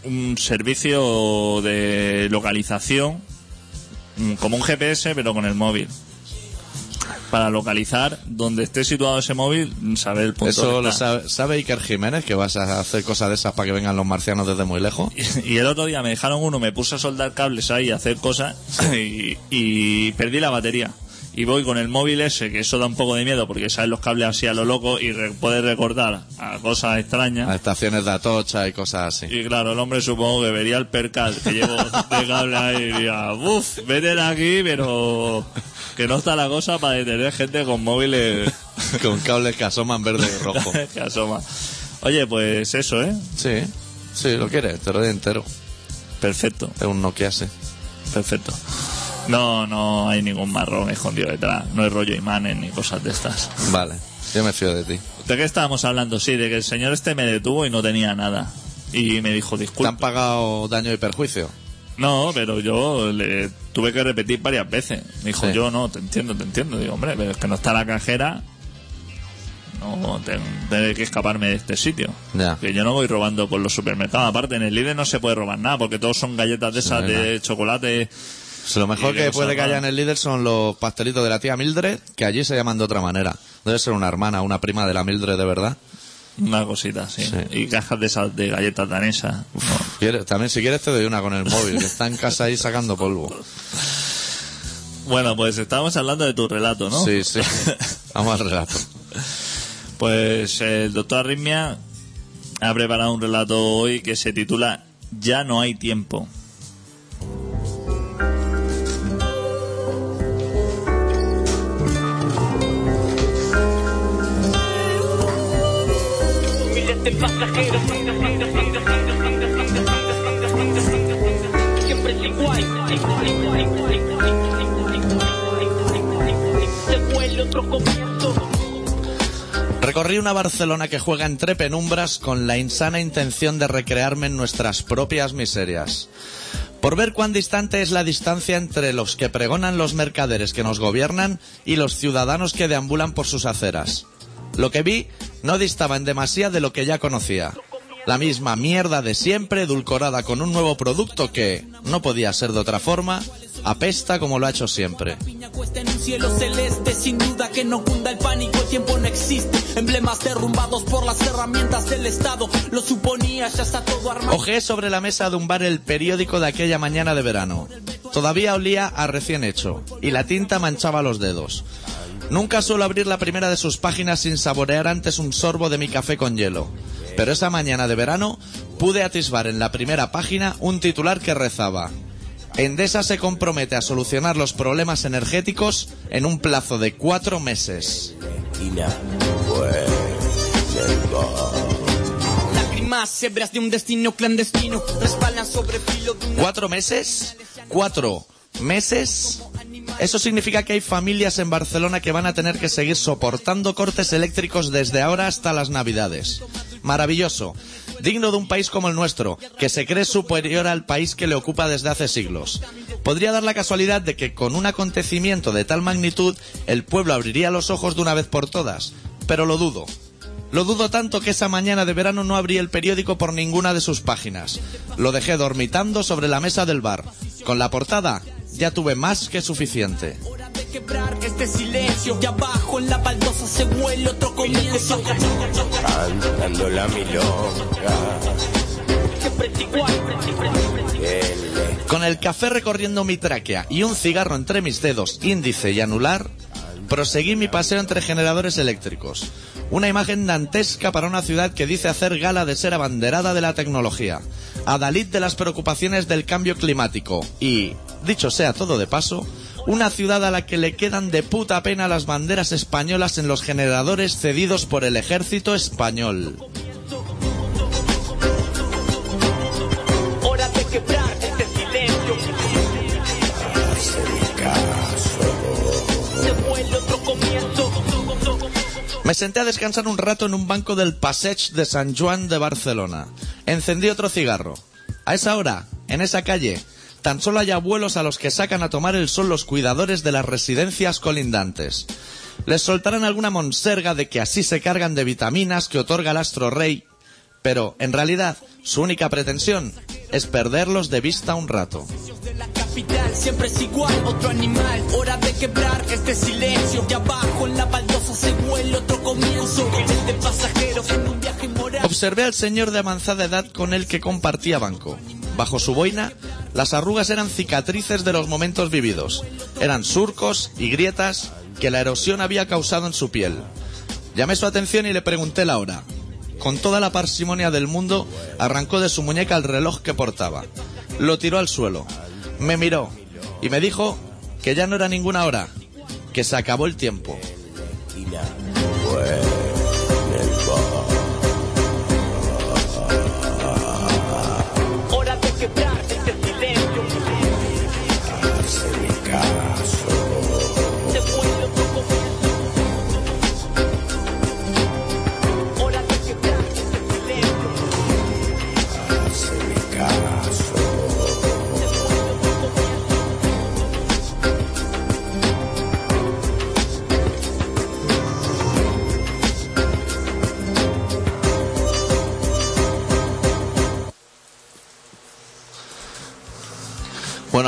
un servicio de localización mm, como un GPS pero con el móvil. Para localizar donde esté situado ese móvil, saber el punto. Eso lo sabe, sabe Iker Jiménez, que vas a hacer cosas de esas para que vengan los marcianos desde muy lejos. Y el otro día me dejaron uno, me puse a soldar cables ahí, a hacer cosas y, y perdí la batería. Y voy con el móvil ese, que eso da un poco de miedo porque salen los cables así a lo loco y re- puedes recordar a cosas extrañas. A estaciones de Atocha y cosas así. Y claro, el hombre supongo que vería el percal que llevo de cable ahí y diría, uff, vete de aquí, pero que no está la cosa para detener gente con móviles Con cables que asoman verde y rojo. que asoma. Oye, pues eso, ¿eh? Sí, sí, lo quieres, te lo doy entero. Perfecto, Es un Nokia ese. perfecto. No, no hay ningún marrón escondido detrás. No hay rollo imanes ni cosas de estas. Vale, yo me fío de ti. ¿De qué estábamos hablando? Sí, de que el señor este me detuvo y no tenía nada. Y me dijo, ¿Te han pagado daño y perjuicio? No, pero yo le tuve que repetir varias veces. Me dijo, Sí. yo no, te entiendo, te entiendo. Digo, hombre, pero es que no está la cajera. No, tengo tengo que escaparme de este sitio. Ya. Que yo no voy robando por los supermercados. Aparte, en el líder no se puede robar nada, porque todos son galletas de esas Sí, de chocolate. Lo mejor que puede que haya en el líder son los pastelitos de la tía Mildred, que allí se llaman de otra manera. Debe ser una hermana, una prima de la Mildred de verdad. Una cosita, sí. Sí. Y cajas de esas de galletas danesas. También si quieres te doy una con el móvil, que está en casa ahí sacando polvo. Bueno, pues estábamos hablando de tu relato, ¿no? Sí, sí. Vamos al relato. Pues el doctor Arritmia ha preparado un relato hoy que se titula Ya no hay tiempo. Recorrí una Barcelona que juega entre penumbras con la insana intención de recrearme en nuestras propias miserias. Por ver cuán distante es la distancia entre los que pregonan los mercaderes que nos gobiernan y los ciudadanos que deambulan por sus aceras. Lo que vi no distaba en demasía de lo que ya conocía. La misma mierda de siempre, edulcorada con un nuevo producto que, no podía ser de otra forma, apesta como lo ha hecho siempre. en un cielo celeste, sin duda que no cunda el pánico, el tiempo no existe. Emblemas derrumbados por las herramientas del Estado, lo suponía, ya está todo armado. Ojeé sobre la mesa de un bar el periódico de aquella mañana de verano. Todavía olía a recién hecho, y la tinta manchaba los dedos. Nunca suelo abrir la primera de sus páginas sin saborear antes un sorbo de mi café con hielo. Pero esa mañana de verano pude atisbar en la primera página un titular que rezaba Endesa se compromete a solucionar los problemas energéticos en un plazo de cuatro meses. De un destino clandestino, ¿Cuatro meses? ¿Cuatro meses? Eso significa que hay familias en Barcelona que van a tener que seguir soportando cortes eléctricos desde ahora hasta las Navidades. Maravilloso. Digno de un país como el nuestro, que se cree superior al país que le ocupa desde hace siglos. Podría dar la casualidad de que con un acontecimiento de tal magnitud el pueblo abriría los ojos de una vez por todas, pero lo dudo. Lo dudo tanto que esa mañana de verano no abrí el periódico por ninguna de sus páginas. Lo dejé dormitando sobre la mesa del bar. Con la portada ya tuve más que suficiente. hora de quebrar este silencio. Y abajo en la baldosa se huele otro comienzo. Cantando la milonga. Con el café recorriendo mi tráquea y un cigarro entre mis dedos índice y anular, proseguí mi paseo entre generadores eléctricos. Una imagen dantesca para una ciudad que dice hacer gala de ser abanderada de la tecnología, adalid de las preocupaciones del cambio climático y, dicho sea todo de paso, una ciudad a la que le quedan de puta pena las banderas españolas en los generadores cedidos por el ejército español. Me senté a descansar un rato en un banco del Passeig de San Juan de Barcelona. Encendí otro cigarro. A esa hora, en esa calle, tan solo hay abuelos a los que sacan a tomar el sol los cuidadores de las residencias colindantes. Les soltarán alguna monserga de que así se cargan de vitaminas que otorga el astro rey, pero en realidad su única pretensión es perderlos de vista un rato. Siempre es igual, otro animal. Hora de quebrar este silencio. Abajo en la baldosa se otro comienzo. Observé al señor de avanzada edad con el que compartía banco. Bajo su boina, las arrugas eran cicatrices de los momentos vividos. Eran surcos y grietas que la erosión había causado en su piel. Llamé su atención y le pregunté la hora. Con toda la parsimonia del mundo, arrancó de su muñeca el reloj que portaba. Lo tiró al suelo. Me miró y me dijo que ya no era ninguna hora, que se acabó el tiempo.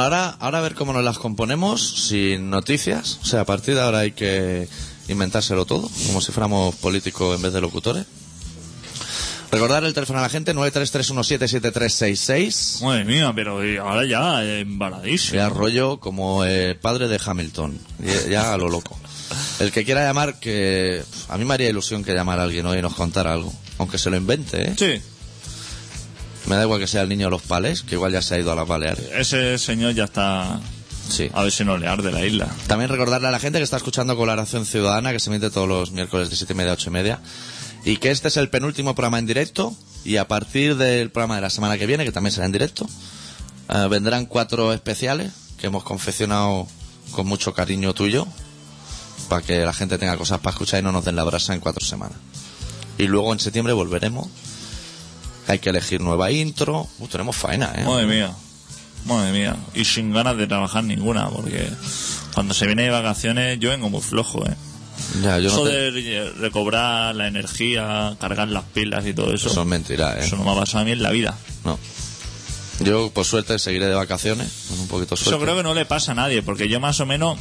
Ahora, ahora a ver cómo nos las componemos sin noticias. O sea, a partir de ahora hay que inventárselo todo, como si fuéramos políticos en vez de locutores. Recordar el teléfono a la gente, 933177366. Madre mía, pero ahora ya embaradísimo. Ya rollo como el padre de Hamilton. Ya, ya a lo loco. El que quiera llamar, que a mí me haría ilusión que llamara a alguien hoy y nos contara algo. Aunque se lo invente, ¿eh? Sí, Me da igual que sea el niño de los pales, que igual ya se ha ido a las Baleares. ese señor ya está... Sí. A ver si no le arde la isla. También recordarle a la gente que está escuchando Colaboración Ciudadana, que se emite todos los miércoles de siete y media a ocho y media, y que este es el penúltimo programa en directo, y a partir del programa de la semana que viene, que también será en directo, eh, vendrán cuatro especiales que hemos confeccionado con mucho cariño tuyo, para que la gente tenga cosas para escuchar y no nos den la brasa en cuatro semanas. Y luego en septiembre volveremos. Hay que elegir nueva intro. Uh, tenemos faena, ¿eh? Madre mía. Madre mía. Y sin ganas de trabajar ninguna, porque cuando se viene de vacaciones yo vengo muy flojo, ¿eh? Ya, yo no Eso te- de re- recobrar la energía, cargar las pilas y todo eso. Eso es mentira, ¿eh? Eso no me ha pasado a mí en la vida. No. Yo, por suerte, seguiré de vacaciones. Con un poquito de Eso suerte. creo que no le pasa a nadie, porque yo más o menos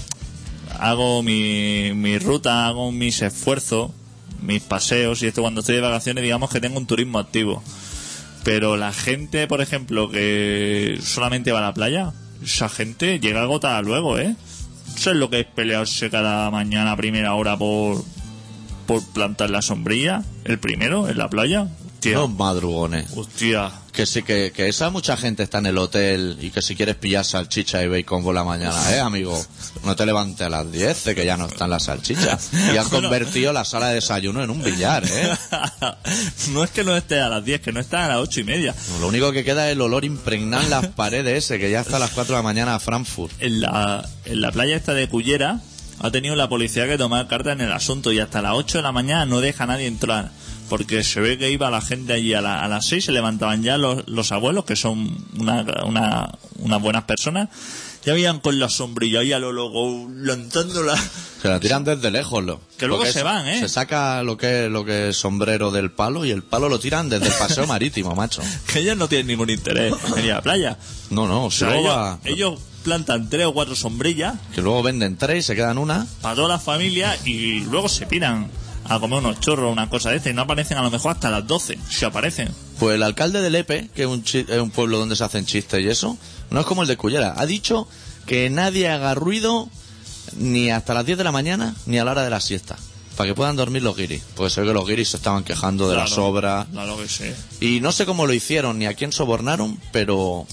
hago mi, mi ruta, hago mis esfuerzos, mis paseos, y esto cuando estoy de vacaciones, digamos que tengo un turismo activo. Pero la gente, por ejemplo, que solamente va a la playa, esa gente llega agotada luego, ¿eh? Eso es lo que es pelearse cada mañana a primera hora por, por plantar la sombrilla, el primero, en la playa. Hostia, Los madrugones. hostia. Que sí, que, que esa mucha gente está en el hotel y que si quieres pillar salchicha y bacon por la mañana, ¿eh, amigo? No te levantes a las 10, de que ya no están las salchichas. Y han Bueno. convertido la sala de desayuno en un billar, ¿eh? no es que no esté a las 10, que no está a las ocho y media. Lo único que queda es el olor impregnado en las paredes ese, que ya está a las 4 de la mañana a Frankfurt. en la, en la playa esta de Cullera ha tenido la policía que tomar carta en el asunto y hasta las 8 de la mañana no deja a nadie entrar. Porque se ve que iba la gente allí a, la- a las 6, se levantaban ya los, los abuelos, que son una, una, unas buenas personas, ya habían con la sombrilla ahí a lo loco lanzándola. Se la tiran desde lejos, lo. Que luego se van, ¿eh? Se saca lo que, lo que es sombrero del palo y el palo lo tiran desde el paseo marítimo, macho. Que ellos no tienen ningún interés en ir a la playa. No, no, O sea, luego ellos, va- ellos plantan tres o cuatro sombrillas que luego venden tres y se quedan una. para toda la familia y luego se piran a comer unos chorros, una cosa de esta, y no aparecen a lo mejor hasta las 12, si aparecen. Pues el alcalde de Lepe, que es un, chi- es un pueblo donde se hacen chistes y eso, no es como el de Cullera. Ha dicho que nadie haga ruido ni hasta las 10 de la mañana ni a la hora de la siesta. Para que puedan dormir los guiris. Pues se ve que los guiris se estaban quejando de las Claro, obras. Claro que sí. Y no sé cómo lo hicieron ni a quién sobornaron, pero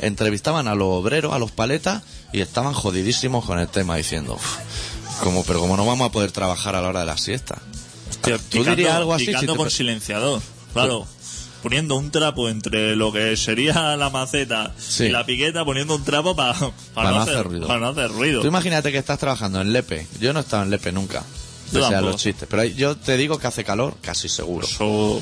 entrevistaban a los obreros, a los paletas, y estaban jodidísimos con el tema, diciendo, "Uf, como, pero como no vamos a poder trabajar a la hora de la siesta. Hostia, ¿Tú dirías algo así? si te con silenciador, claro. Poniendo un trapo entre lo que sería la maceta Sí. y la piqueta, poniendo un trapo para Para no hacer ruido. Para no hacer ruido. Tú imagínate que estás trabajando en Lepe. Yo no he estado en Lepe nunca. Pese a los chistes. Pero ahí- yo te digo que hace calor, casi seguro. Eso-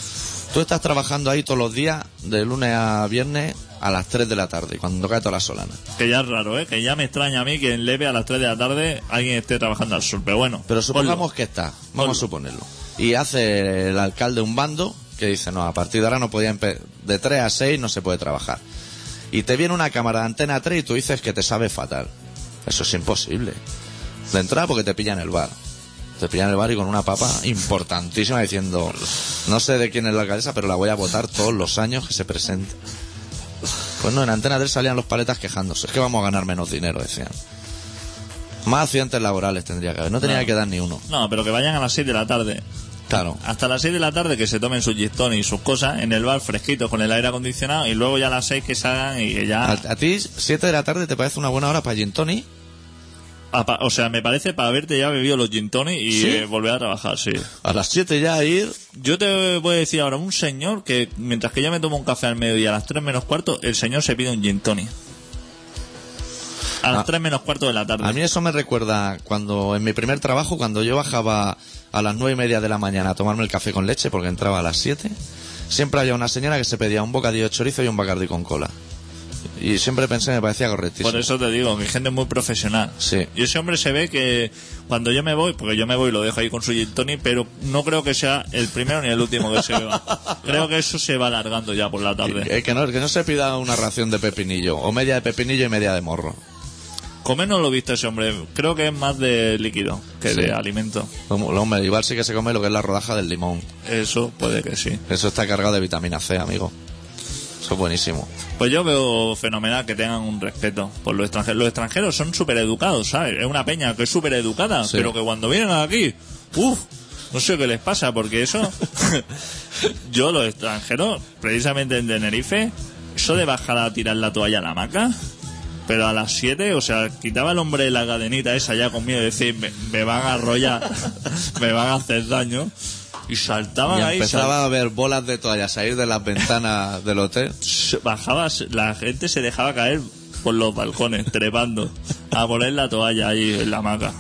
Tú estás trabajando ahí todos los días, de lunes a viernes, a las 3 de la tarde, cuando cae toda la solana. que ya es raro, ¿eh? Que ya me extraña a mí que en Leve a las 3 de la tarde alguien esté trabajando al sol. Pero bueno. Pero supongamos ponlo. que está, Ponlo. vamos a suponerlo. Y hace el alcalde un bando que dice, no, a partir de ahora no podía de 3 a 6 no se puede trabajar. Y te viene una cámara de antena 3 y tú dices que te sabe fatal. Eso es imposible. De entrada porque te pillan el bar. Te pillan el bar y con una papa importantísima diciendo, no sé de quién es la alcaldesa, pero la voy a votar todos los años que se presente. Pues no, en Antena 3 salían los paletas quejándose. Es que vamos a ganar menos dinero, decían. Más accidentes laborales tendría que haber. No tenía No. que dar ni uno. No, pero que vayan a las 6 de la tarde. Claro. Hasta las 6 de la tarde que se tomen sus gistones y sus cosas en el bar fresquitos con el aire acondicionado y luego ya a las 6 que salgan y que ya... A, a ti, 7 de la tarde, ¿te parece una buena hora para gin tonic? Apa- O sea, me parece para haberte ya bebido los gin tonic y ¿Sí? eh, volver a trabajar, sí. A las 7 ya ir. Yo te voy a decir ahora, un señor que mientras que yo me tomo un café al mediodía a las 3 menos cuarto, el señor se pide un gin tonic. A las Ah. 3 menos cuarto de la tarde. A mí eso me recuerda cuando en mi primer trabajo, cuando yo bajaba a las nueve y media de la mañana a tomarme el café con leche porque entraba a las 7, siempre había una señora que se pedía un bocadillo de chorizo y un bacardí con cola. Y siempre pensé, me parecía correctísimo. Por eso te digo, que gente muy profesional. Sí. Y ese hombre se ve que cuando yo me voy, porque yo me voy y lo dejo ahí con su gin tonic, pero no creo que sea el primero ni el último que se beba. creo que eso se va alargando ya por la tarde. Eh, que, no, que no se pida una ración de pepinillo, o media de pepinillo y media de morro. Comer no lo he visto ese hombre. Creo que es más de líquido que Sí. de alimento. Como- lo- Hombre, igual sí que se come lo que es la rodaja del limón. Eso puede que sí. Eso está cargado de vitamina C, amigo. Eso es buenísimo. Pues yo veo fenomenal que tengan un respeto por los extranjeros. Los extranjeros son súper educados, ¿sabes? Es una peña que es súper educada, Sí. pero que cuando vienen aquí, uff, no sé qué les pasa, porque eso. yo, los extranjeros, precisamente en Tenerife, eso de bajar a tirar la toalla a la hamaca. Pero a las 7, o sea, quitaba el hombre la cadenita esa ya conmigo y decir, me, me van a arrollar, me van a hacer daño. Y saltaban Y ahí, empezaba a ver bolas de toallas salir de las ventanas del hotel. se- bajaba, la gente se dejaba caer por los balcones, trepando, a poner la toalla ahí en la hamaca.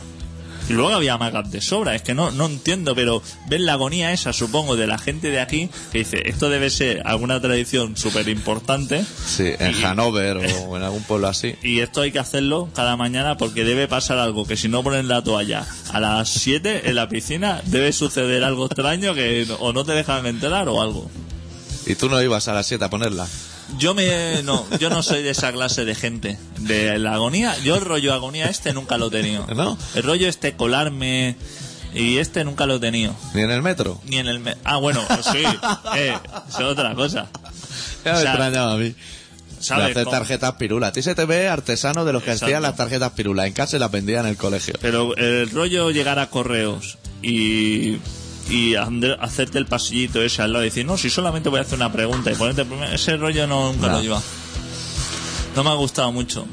Y luego había magas de sobra, es que no, no entiendo, pero ven la agonía esa, supongo, de la gente de aquí, que dice, esto debe ser alguna tradición súper importante, Sí, en Hanover o en algún pueblo así. y esto hay que hacerlo cada mañana porque debe pasar algo, que si no ponen la toalla a las 7 en la piscina, debe suceder algo extraño que o no te dejan enterar o algo. Y tú no ibas a las 7 a ponerla. Yo me no, yo no soy de esa clase de gente. De la agonía, yo el rollo agonía este nunca lo he tenido. ¿No? El rollo este colarme y este nunca lo he tenido. Ni en el metro. Ni en el me- Ah, bueno, pues sí, eh, es otra cosa. Ya me O sea, extrañaba a mí. De ¿Sabes? hacer cómo? tarjetas pirula. A ti se te ve artesano de los que Exacto. hacían las tarjetas pirula. En casa se las vendían en el colegio. Pero el rollo llegar a correos y y hacerte el pasillito ese al lado y decir, no, si solamente voy a hacer una pregunta y ponerte ese rollo no, nunca lo lleva. No me ha gustado mucho.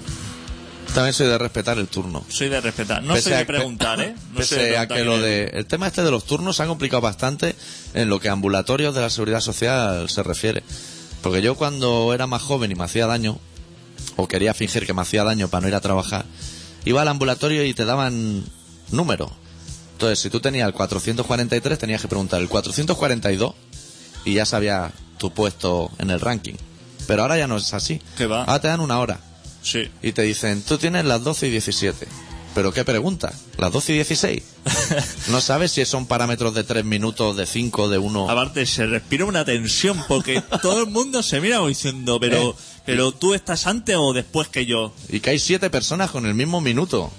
También soy de respetar el turno. Soy de respetar. No Pese soy de que- preguntar, ¿eh? No pese soy de a preguntar que lo de el tema este de los turnos se ha complicado bastante en lo que a ambulatorios de la seguridad social se refiere. Porque yo cuando era más joven y me hacía daño, o quería fingir que me hacía daño para no ir a trabajar, iba al ambulatorio y te daban número. Entonces, si tú tenías el 443, tenías que preguntar el 442 y ya sabía tu puesto en el ranking. Pero ahora ya no es así. ¿Qué va? Ahora te dan una hora Sí. y te dicen, tú tienes las 12 y 17. ¿Pero qué pregunta? ¿Las 12 y 16? No sabes si son parámetros de 3 minutos, de 5, de 1. Aparte, se respira una tensión porque todo el mundo se mira como diciendo, pero, Eh. pero tú estás antes o después que yo. Y que hay 7 personas con el mismo minuto.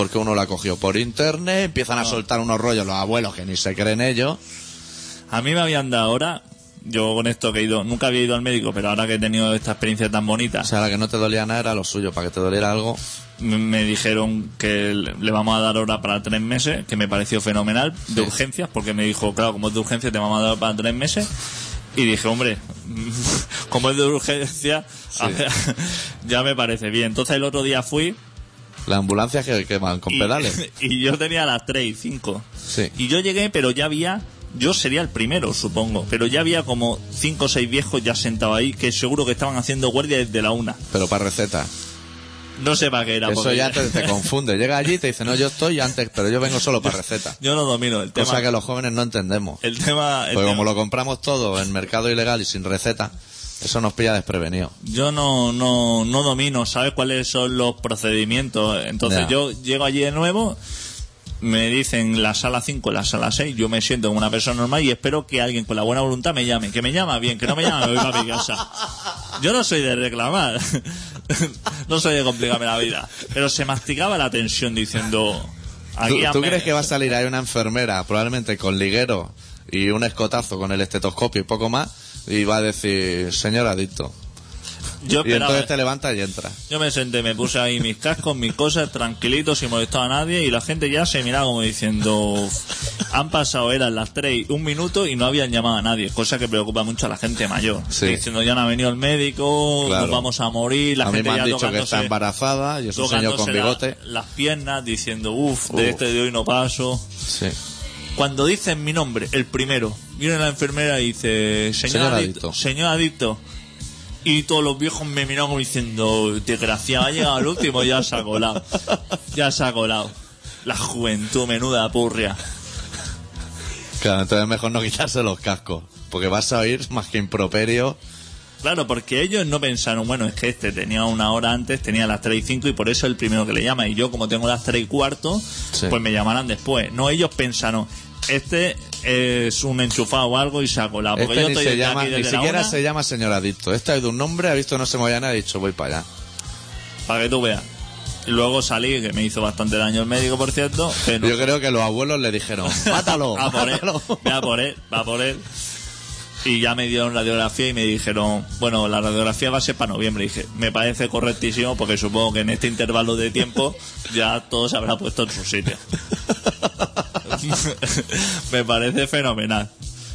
Porque uno la cogió por internet, empiezan Ah. a soltar unos rollos los abuelos que ni se creen ellos. A mí me habían dado ahora, yo con esto que he ido, nunca había ido al médico, pero ahora que he tenido esta experiencia tan bonita, O sea, la que no te dolía nada era lo suyo, para que te doliera algo. me, me dijeron que le vamos a dar hora para tres meses, que me pareció fenomenal, de urgencias, porque me dijo, claro, como es de urgencia te vamos a dar para tres meses. Y dije, hombre, como es de urgencia, ya me parece bien. Entonces el otro día fui Las ambulancias que, que van con y, pedales. y yo tenía las 3 y 5. Sí. Y yo llegué, pero ya había, yo sería el primero, supongo, pero ya había como 5 o 6 viejos ya sentados ahí que seguro que estaban haciendo guardia desde la una. Pero para receta. No sé para qué era. Eso porque ya te, te confunde. Llega allí y te dice, no, yo estoy antes, pero yo vengo solo para receta. Yo no domino el tema. Cosa que los jóvenes no entendemos. El tema. el Pues como lo compramos todo en mercado ilegal y sin receta, eso nos pilla desprevenido. Yo no, no, no domino, ¿sabes cuáles son los procedimientos? Entonces Ya. yo llego allí de nuevo, me dicen la sala 5, la sala 6, yo me siento como una persona normal y espero que alguien con la buena voluntad me llame. Que me llama bien, que no me llama, me voy para mi casa. Yo no soy de reclamar, no soy de complicarme la vida, pero se masticaba la tensión diciendo... ¿Tú, Aquí tú hazme- crees que va a salir ahí una enfermera, probablemente con liguero y un escotazo con el estetoscopio y poco más, y va a decir, señor adicto? Yo Y entonces te levantas y entras. Yo me senté, me puse ahí mis cascos, mis cosas, tranquilito, sin molestar a nadie, y la gente ya se miraba como diciendo, han pasado, eran las tres y un minuto y no habían llamado a nadie, cosa que preocupa mucho a la gente mayor. Sí. Diciendo, ya no ha venido el médico, Claro. nos vamos a morir, la a mí gente me ya han dicho que está embarazada y es un señor con la- bigote. las piernas, diciendo, uff, Uf. de este de hoy no paso. Sí. Cuando dicen mi nombre, el primero, viene la enfermera y dice, señor, Señor adicto, adicto. señor adicto. Y todos los viejos me miran como diciendo, desgraciado, ha llegado el último, ya se ha colado. Ya se ha colado. La juventud, menuda purria. Claro, entonces es mejor no quitarse los cascos, porque vas a oír más que improperio. Claro, porque ellos no pensaron, bueno, es que este tenía una hora antes, tenía las 3 y 5 y por eso es el primero que le llama. Y yo, como tengo las 3 y cuarto, Sí. pues me llamarán después. No, ellos pensaron, este es un enchufado o algo y se ha colado. Porque Este yo ni, estoy se llama, aquí ni desde siquiera se llama señor adicto. Este ha ido un nombre, ha visto no se movía nada ha dicho voy para allá. para que tú veas. Y luego salí, que me hizo bastante daño el médico, por cierto. Pero Yo creo que los abuelos le dijeron, mátalo, a por él, mátalo. va por él, va por él. Y ya me dieron radiografía y me dijeron, bueno, la radiografía va a ser para noviembre. Y dije, me parece correctísimo porque supongo que en este intervalo de tiempo ya todo se habrá puesto en su sitio. me parece fenomenal.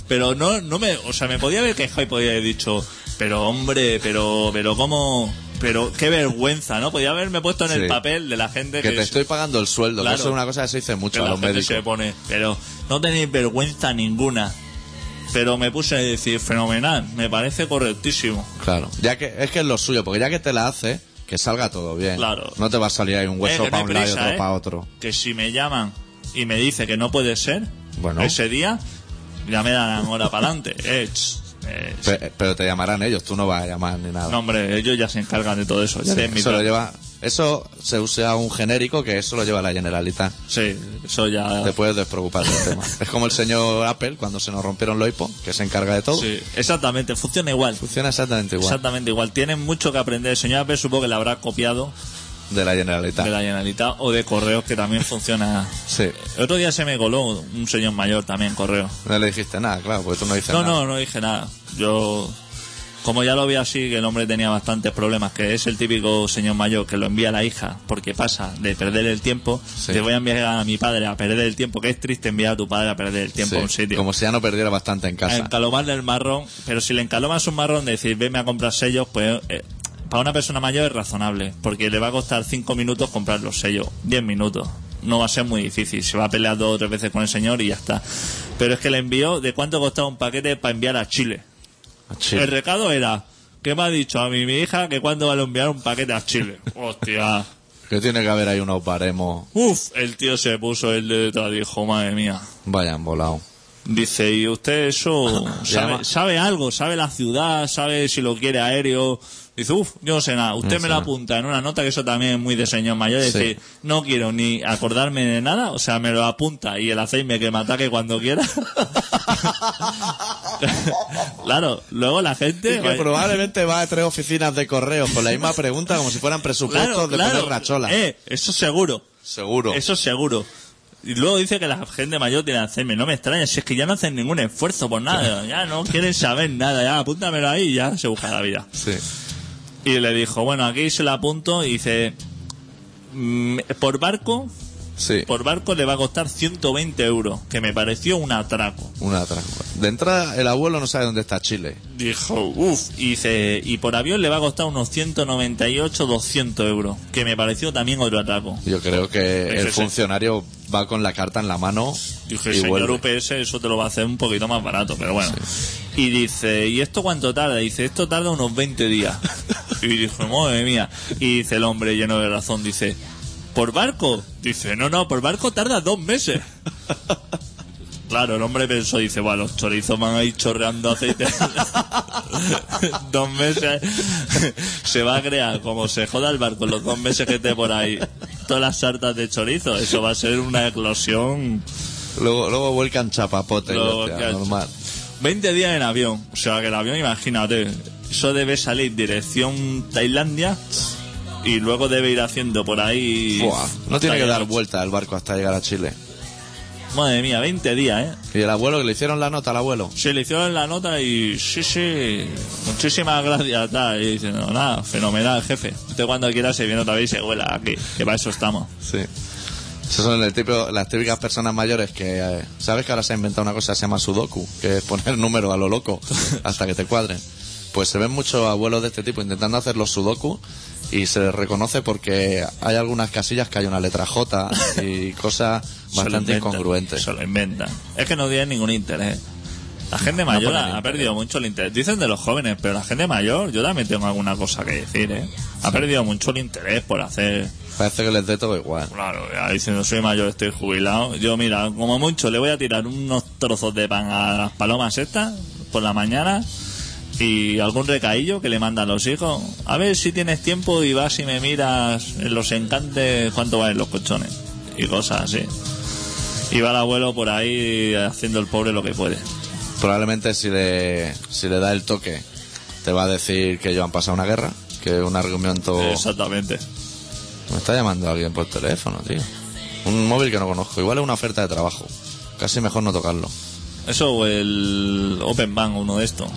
Pero no, no me, o sea, me podía haber quejado y podía haber dicho, pero hombre, pero, pero cómo, pero qué vergüenza, ¿no? Podía haberme puesto en el papel de la gente Que que, te estoy pagando el sueldo, Claro. que eso es una cosa que se dice que mucho a la los médicos. se pone, pero no tenéis vergüenza ninguna. Pero me puse a decir, fenomenal, me parece correctísimo. Claro, ya que es que es lo suyo, porque ya que te la hace, que salga todo bien. Claro. No te va a salir ahí un Eh, hueso para un lado y otro ¿eh? para otro. Que si me llaman y me dice que no puede ser Bueno. ese día, ya me dan hora para adelante. Eh, pero te llamarán ellos, tú no vas a llamar ni nada. no, hombre, ellos ya se encargan de todo eso. Ya Sí, tienen mi eso, lo lleva, eso se usa un genérico que eso lo lleva la Generalitat. Sí, eso ya. Te puedes despreocupar del tema. Es como el señor Apple cuando se nos rompieron los iPhone, que se encarga de todo. Sí, exactamente, funciona igual. Funciona exactamente igual Exactamente igual. Tienen mucho que aprender. El señor Apple supongo que le habrá copiado de la Generalitat. de la Generalitat o de correos que también funciona. Sí. El otro día se me coló un señor mayor también correo. No le dijiste nada, claro, porque tú no dices No, nada. no, no dije nada. Yo, como ya lo vi así, que el hombre tenía bastantes problemas, que es el típico señor mayor que lo envía a la hija porque pasa de perder el tiempo, Sí. te voy a enviar a mi padre a perder el tiempo, que es triste enviar a tu padre a perder el tiempo Sí, a un sitio. Como si ya no perdiera bastante en casa. encalomarle el marrón, pero si le encalomas un marrón de decir, veme a comprar sellos, pues eh, para una persona mayor es razonable, porque le va a costar 5 minutos comprar los sellos, 10 minutos. No va a ser muy difícil, se va a pelear dos o tres veces con el señor y ya está. Pero es que le envió de cuánto costaba un paquete para enviar a Chile. El recado era, que me ha dicho a mí mi hija que cuándo va a enviar un paquete a Chile. Hostia. Que tiene que haber ahí unos baremos. Uf, el tío se puso el de detrás y dijo, madre mía. Vayan volado. Dice, ¿y usted eso sabe, sabe algo? ¿Sabe la ciudad? ¿Sabe si lo quiere aéreo? Dice, uff, yo no sé nada. Usted No me sé lo apunta en una nota, que eso también es muy de señor mayor. Es Sí. decir, no quiero ni acordarme de nada, o sea, me lo apunta y el aceime que me ataque cuando quiera. claro, luego la gente... Y que probablemente va a tres oficinas de correos con la misma pregunta como si fueran presupuestos Claro, de claro. poner rachola. Eh, eso seguro. Seguro. Eso seguro. Y luego dice que la gente mayor tiene Alzheimer. No me extraña, si es que ya no hacen ningún esfuerzo por nada. Ya no quieren saber nada. Ya apúntamelo ahí y ya se busca la vida. Sí. Y le dijo, bueno, aquí se la apunto y dice, mm, por barco, Sí. por barco le va a costar 120 euros, que me pareció un atraco. Una trampa. De entrada, el abuelo no sabe dónde está Chile. Dijo, uff, y dice, y por avión le va a costar unos 198, 200 euros, que me pareció también otro atraco. Yo creo que el funcionario va con la carta en la mano Dije, y señor vuelve. UPS, eso te lo va a hacer un poquito más barato, pero bueno. Y dice, ¿y esto cuánto tarda? Dice, esto tarda unos 20 días. y dije, madre mía. Y dice el hombre lleno de razón, dice, ¿por barco? Dice, no, no, por barco tarda dos meses. Claro, el hombre pensó, dice, bueno, los chorizos van a ir chorreando aceite. dos meses. se va a crear, como se joda el barco los dos meses que esté por ahí, todas las sartas de chorizo. Eso va a ser una eclosión. Luego, luego vuelcan chapapotes. Luego hostia, vuelcan- normal. 20 días en avión. O sea, que el avión, imagínate, eso debe salir dirección Tailandia y luego debe ir haciendo por ahí. Buah, no tiene que dar vuelta el barco hasta llegar a Chile. Madre mía, 20 días, ¿eh? Y el abuelo, que le hicieron la nota al abuelo. Se le hicieron la nota y sí, sí, muchísimas gracias, tal. Y dice, no, nada, fenomenal, jefe. Usted cuando quiera se viene otra vez y se vuela aquí, que para eso estamos. Sí. Esos son el tipo, las típicas personas mayores que, eh, ¿sabes que ahora se ha inventado una cosa que se llama Sudoku? Que es poner números a lo loco hasta que te cuadren. Pues se ven muchos abuelos de este tipo intentando hacer los Sudoku y se les reconoce porque hay algunas casillas que hay una letra J y cosas bastante inventan, incongruentes. Se lo inventan. Es que no tienen ningún interés. La gente mayor ha perdido mucho el interés. Dicen de los jóvenes, pero la gente mayor, yo también tengo alguna cosa que decir, ¿eh? Ha perdido mucho el interés por hacer. Parece que les dé todo igual. Claro, ya diciendo soy mayor, estoy jubilado. Yo, mira, como mucho, le voy a tirar unos trozos de pan a las palomas estas por la mañana y algún recaillo que le mandan los hijos. A ver si tienes tiempo y vas y me miras en los encantes cuánto valen los colchones y cosas así. Y va el abuelo por ahí haciendo el pobre lo que puede. Probablemente si le, si le da el toque te va a decir que ellos han pasado una guerra, que es un argumento... Exactamente. Me está llamando alguien por teléfono, tío. Un móvil que no conozco. Igual es una oferta de trabajo. Casi mejor no tocarlo. Eso o el Open Bank, uno de estos.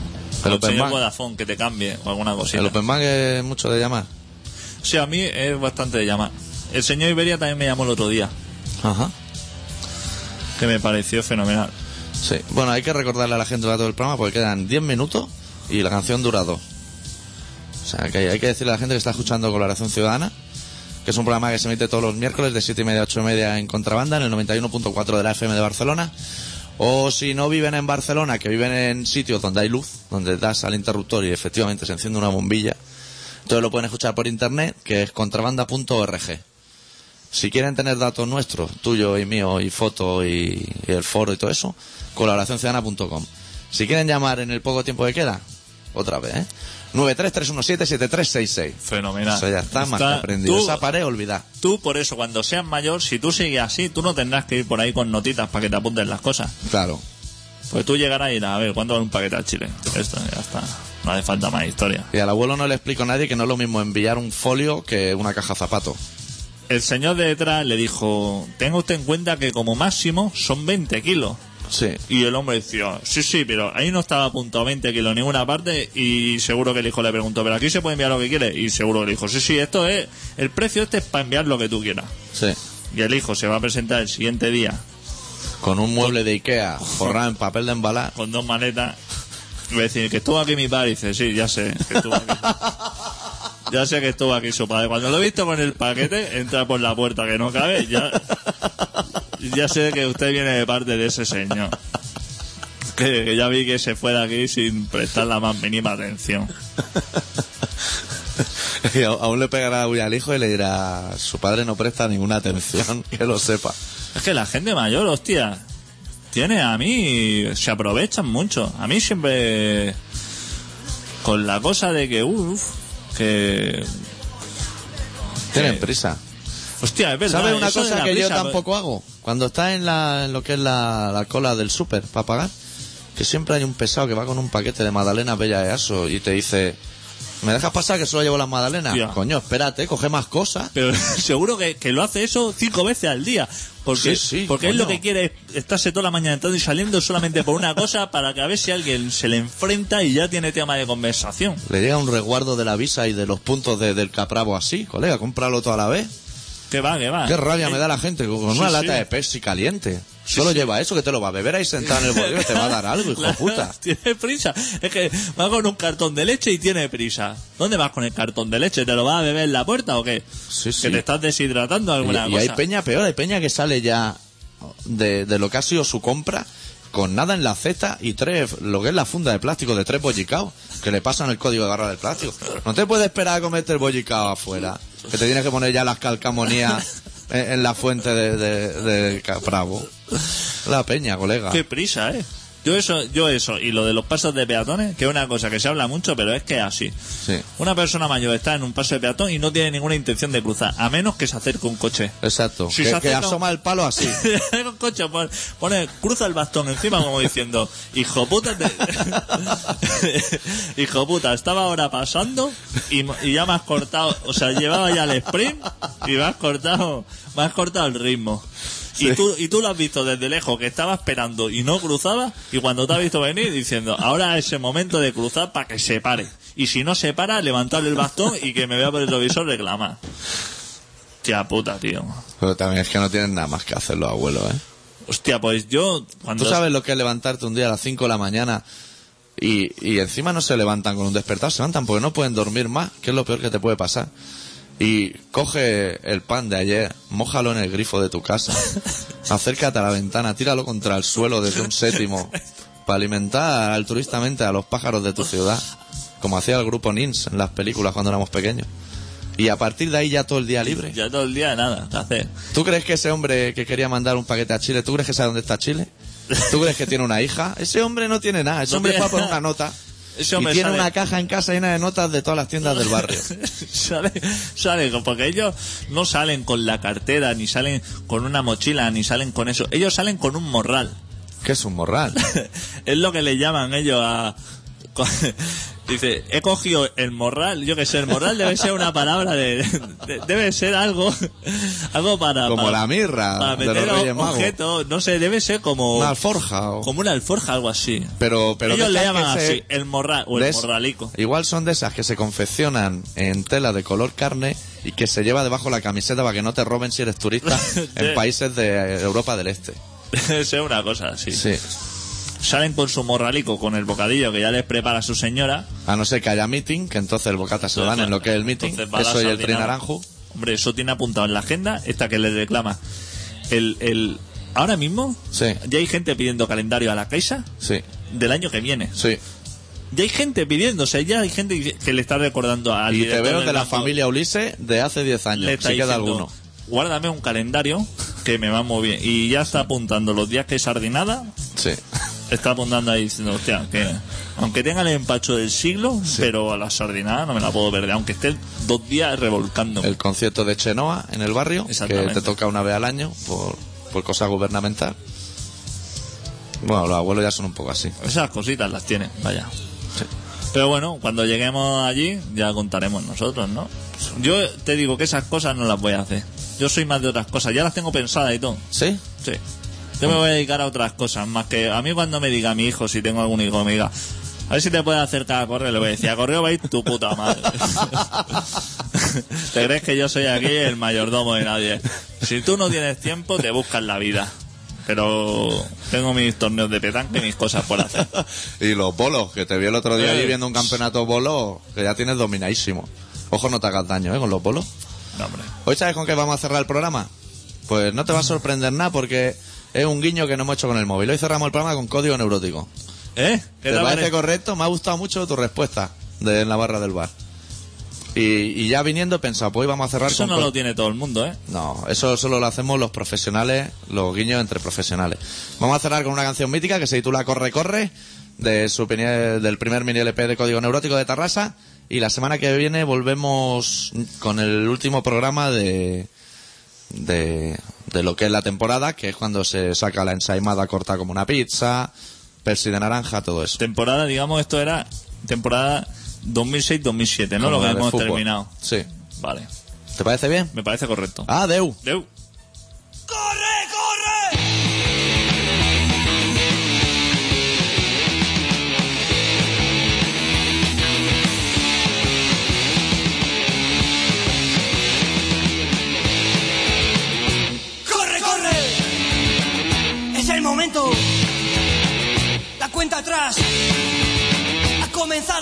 ¿El señor? Vodafone que te cambie o alguna cosita. El Open Bank es mucho de llamar. Sí, a mí es bastante de llamar. El señor Iberia también me llamó el otro día, Ajá. que me pareció fenomenal. Sí. Bueno, hay que recordarle a la gente durante todo el programa porque quedan 10 minutos y la canción dura dos. O sea, que hay, hay que decirle a la gente que está escuchando Colaboración Ciudadana que es un programa que se emite todos los miércoles de 7 y media a 8 y media en Contrabanda, en el 91.4 de la FM de Barcelona. O si no viven en Barcelona, que viven en sitios donde hay luz, donde das al interruptor y efectivamente se enciende una bombilla, entonces lo pueden escuchar por internet, que es contrabanda.org. Si quieren tener datos nuestros, tuyos y míos, y fotos y, el foro y todo eso, colaboracionciudadana.com. Si quieren llamar en el poco tiempo que queda, otra vez, ¿eh? 933177366. Fenomenal. Eso ya está, más que aprendido. tú- Esa pared, olvidad. Tú, por eso, cuando seas mayor, si tú sigues así, tú no tendrás que ir por ahí con notitas para que te apunten las cosas. Claro. Pues tú llegarás y dirás, a ver, ¿cuándo va un paquete a Chile? Esto, ya está. No hace falta más historia. Y al abuelo no le explico a nadie que no es lo mismo enviar un folio que una caja zapato. El señor de detrás le dijo, tenga usted en cuenta que como máximo son 20 kilos. Sí. Y el hombre decía, sí, sí, pero ahí no estaba apuntado 20 kilos en ninguna parte y seguro que el hijo le preguntó, pero aquí se puede enviar lo que quiere. Y seguro que le dijo, sí, sí, esto es, el precio este es para enviar lo que tú quieras. Sí. Y el hijo se va a presentar el siguiente día Con un mueble de Ikea forrado en papel de embalar. con dos maletas. A decir, que estuvo aquí mi padre. Y dice, sí, ya sé, que estuvo aquí. Ya sé que estuvo aquí su padre. Cuando lo he visto con el paquete, entra por la puerta que no cabe, ya, ya sé que usted viene de parte de ese señor. Que, que ya vi que se fue de aquí sin prestar la más mínima atención. Y a- aún le pegará bulla al hijo y le dirá, su padre no presta ninguna atención, que lo sepa. Es que la gente mayor, hostia, tiene a mí, se aprovechan mucho. A mí siempre, con la cosa de que, uff, que... Tienen prisa. Hostia, es verdad. ¿Sabes una cosa que yo prisa, pues. tampoco hago? Cuando está en, la, en lo que es la, la cola del súper para pagar, que siempre hay un pesado que va con un paquete de magdalenas bella de aso y te dice, ¿me dejas pasar que solo llevo las magdalenas? Coño, espérate, coge más cosas. Pero seguro que, que lo hace eso cinco veces al día. Porque, Sí, sí, porque es lo que quiere es estarse toda la mañana entrando y saliendo solamente por una cosa para que a ver si alguien se le enfrenta y ya tiene tema de conversación. Le llega un resguardo de la visa y de los puntos de- del capravo así, colega, cómpralo toda la vez. Que va, que va. Qué rabia me da la gente con Sí, una sí. lata de Pepsi caliente. Solo lleva eso que te lo va a beber ahí sentado en el bordillo, te va a dar algo, hijo de puta. Tiene prisa. Es que va con un cartón de leche y tiene prisa. ¿Dónde vas con el cartón de leche? ¿Te lo vas a beber en la puerta o qué? Sí, sí. Que te estás deshidratando Y, alguna y cosa. hay peña peor, hay peña que sale ya de, de lo que ha sido su compra con nada en la cesta y tres, lo que es la funda de plástico de tres bollicaos, que le pasan el código de barra del plástico. No te puedes esperar a comerte el bollicao afuera, que te tienes que poner ya las calcamonías en, la fuente de, de, de Capravo. La peña, colega. Qué prisa, ¿eh? Yo eso, yo eso, y lo de los pasos de peatones, que es una cosa que se habla mucho, pero es que es así. Sí, Una persona mayor está en un paso de peatón y no tiene ninguna intención de cruzar, a menos que se acerque un coche. exacto. Si que, se que acerca- asoma el palo así. un coche pone, pone- cruza el bastón encima como diciendo, hijo puta, te- hijo puta, estaba ahora pasando y, y ya me has cortado, o sea, llevaba ya el sprint y me has cortado, me has cortado el ritmo. Y, tú, y tú lo has visto desde lejos que estaba esperando y no cruzaba y cuando te ha visto venir diciendo ahora es el momento de cruzar para que se pare y si no se para levantarle el bastón y que me vea por el revisor reclamar Tía puta tío Pero también es que no tienen nada más que hacer los abuelos, ¿eh? Hostia, pues yo cuando ¿Tú sabes lo que es levantarte un día a las 5 de la mañana y, y encima no se levantan con un despertador, se levantan porque no pueden dormir más, que es lo peor que te puede pasar? Y coge el pan de ayer, mójalo en el grifo de tu casa, acércate a la ventana, tíralo contra el suelo desde un séptimo para alimentar altruistamente a los pájaros de tu ciudad, como hacía el grupo NINS en las películas cuando éramos pequeños. Y a partir de ahí ya todo el día libre. Ya todo el día nada, ¿qué hacer? ¿Tú crees que ese hombre que quería mandar un paquete a Chile, ¿tú crees que sabe dónde está Chile? ¿Tú crees que tiene una hija? Ese hombre no tiene nada. Ese No hombre fue a poner una nota. Ese y hombre tiene sale- una caja en casa llena de notas de todas las tiendas del barrio. sale, sale, porque ellos no salen con la cartera, ni salen con una mochila, ni salen con eso. Ellos salen con un morral. ¿Qué es un morral? es lo que le llaman ellos a... Dice, he cogido el morral, yo que sé, el morral debe ser una palabra de, de- debe ser algo, algo para, Como para- la mirra para de meter Reyes Magos. objetos, no sé, debe ser como, Una alforja. o- como una alforja, algo así. Pero, pero ellos le llaman se- así, el morral, o el de es- morralico. Igual son de esas que se confeccionan en tela de color carne y que se lleva debajo la camiseta para que no te roben si eres turista en países de Europa del Este. Debe ser una cosa así. Sí. Salen con su morralico, con el bocadillo que ya les prepara su señora. A no ser que haya meeting, que entonces el bocata se lo dan en lo que es el meeting. Eso y el tren naranjo. Hombre, eso tiene apuntado en la agenda, esta que le reclama. El, el, ahora mismo Sí. ya hay gente pidiendo calendario a la Caixa Sí, del año que viene. sí. Ya hay gente pidiendo, o sea, ya hay gente que le está recordando al Y te veo de la banco. familia Ulises de hace 10 Le años, si queda diciendo, alguno. guárdame un calendario que me va muy bien. Y ya está apuntando los días que hay sardinada, Sí. Está apuntando ahí diciendo, hostia, que aunque tenga el empacho del siglo, pero a la sardinada no me la puedo perder, aunque esté dos días revolcando. El concierto de Chenoa en el barrio, que te toca una vez al año por, por cosa gubernamental. Bueno, los abuelos ya son un poco así. Esas cositas las tiene, vaya. Sí. Pero bueno, cuando lleguemos allí ya contaremos nosotros, ¿no? Yo te digo que esas cosas no las voy a hacer. Yo soy más de otras cosas, ya las tengo pensadas y todo. ¿Sí? Sí. Yo me voy a dedicar a otras cosas, más que a mí cuando me diga mi hijo, si tengo algún hijo, me diga, a ver si te puedes acercar a correo, le voy a decir, a correo va a ir tu puta madre. ¿Te crees que yo soy aquí el mayordomo de nadie? Si tú no tienes tiempo, te buscas la vida. Pero tengo mis torneos de petanque y mis cosas por hacer. Y los bolos, que te vi el otro día Eh. allí viendo un campeonato bolo que ya tienes dominadísimo. Ojo, no te hagas daño, ¿eh? Con los bolos. No, hombre. ¿Hoy sabes con qué vamos a cerrar el programa? Pues no te va a sorprender nada porque es un guiño que no hemos hecho con el móvil. Hoy cerramos el programa con código neurótico. ¿Eh? ¿Qué ¿Te parece correcto? Me ha gustado mucho tu respuesta de en la barra del bar. Y, y ya viniendo he pensado, pues hoy vamos a cerrar Eso con... no lo tiene todo el mundo, ¿eh? No, eso solo lo hacemos los profesionales, los guiños entre profesionales. Vamos a cerrar con una canción mítica que se titula Corre, corre, de su del primer mini LP de Código Neurótico de Tarrasa. Y la semana que viene volvemos con el último programa de, de, de lo que es la temporada, que es cuando se saca la ensaimada corta como una pizza, persi de naranja, todo eso. Temporada, digamos, esto era temporada 2006-2007, ¿no? Como Lo que hemos fútbol. terminado. Sí. Vale. ¿Te parece bien? Me parece correcto. Ah, Deu. Deu.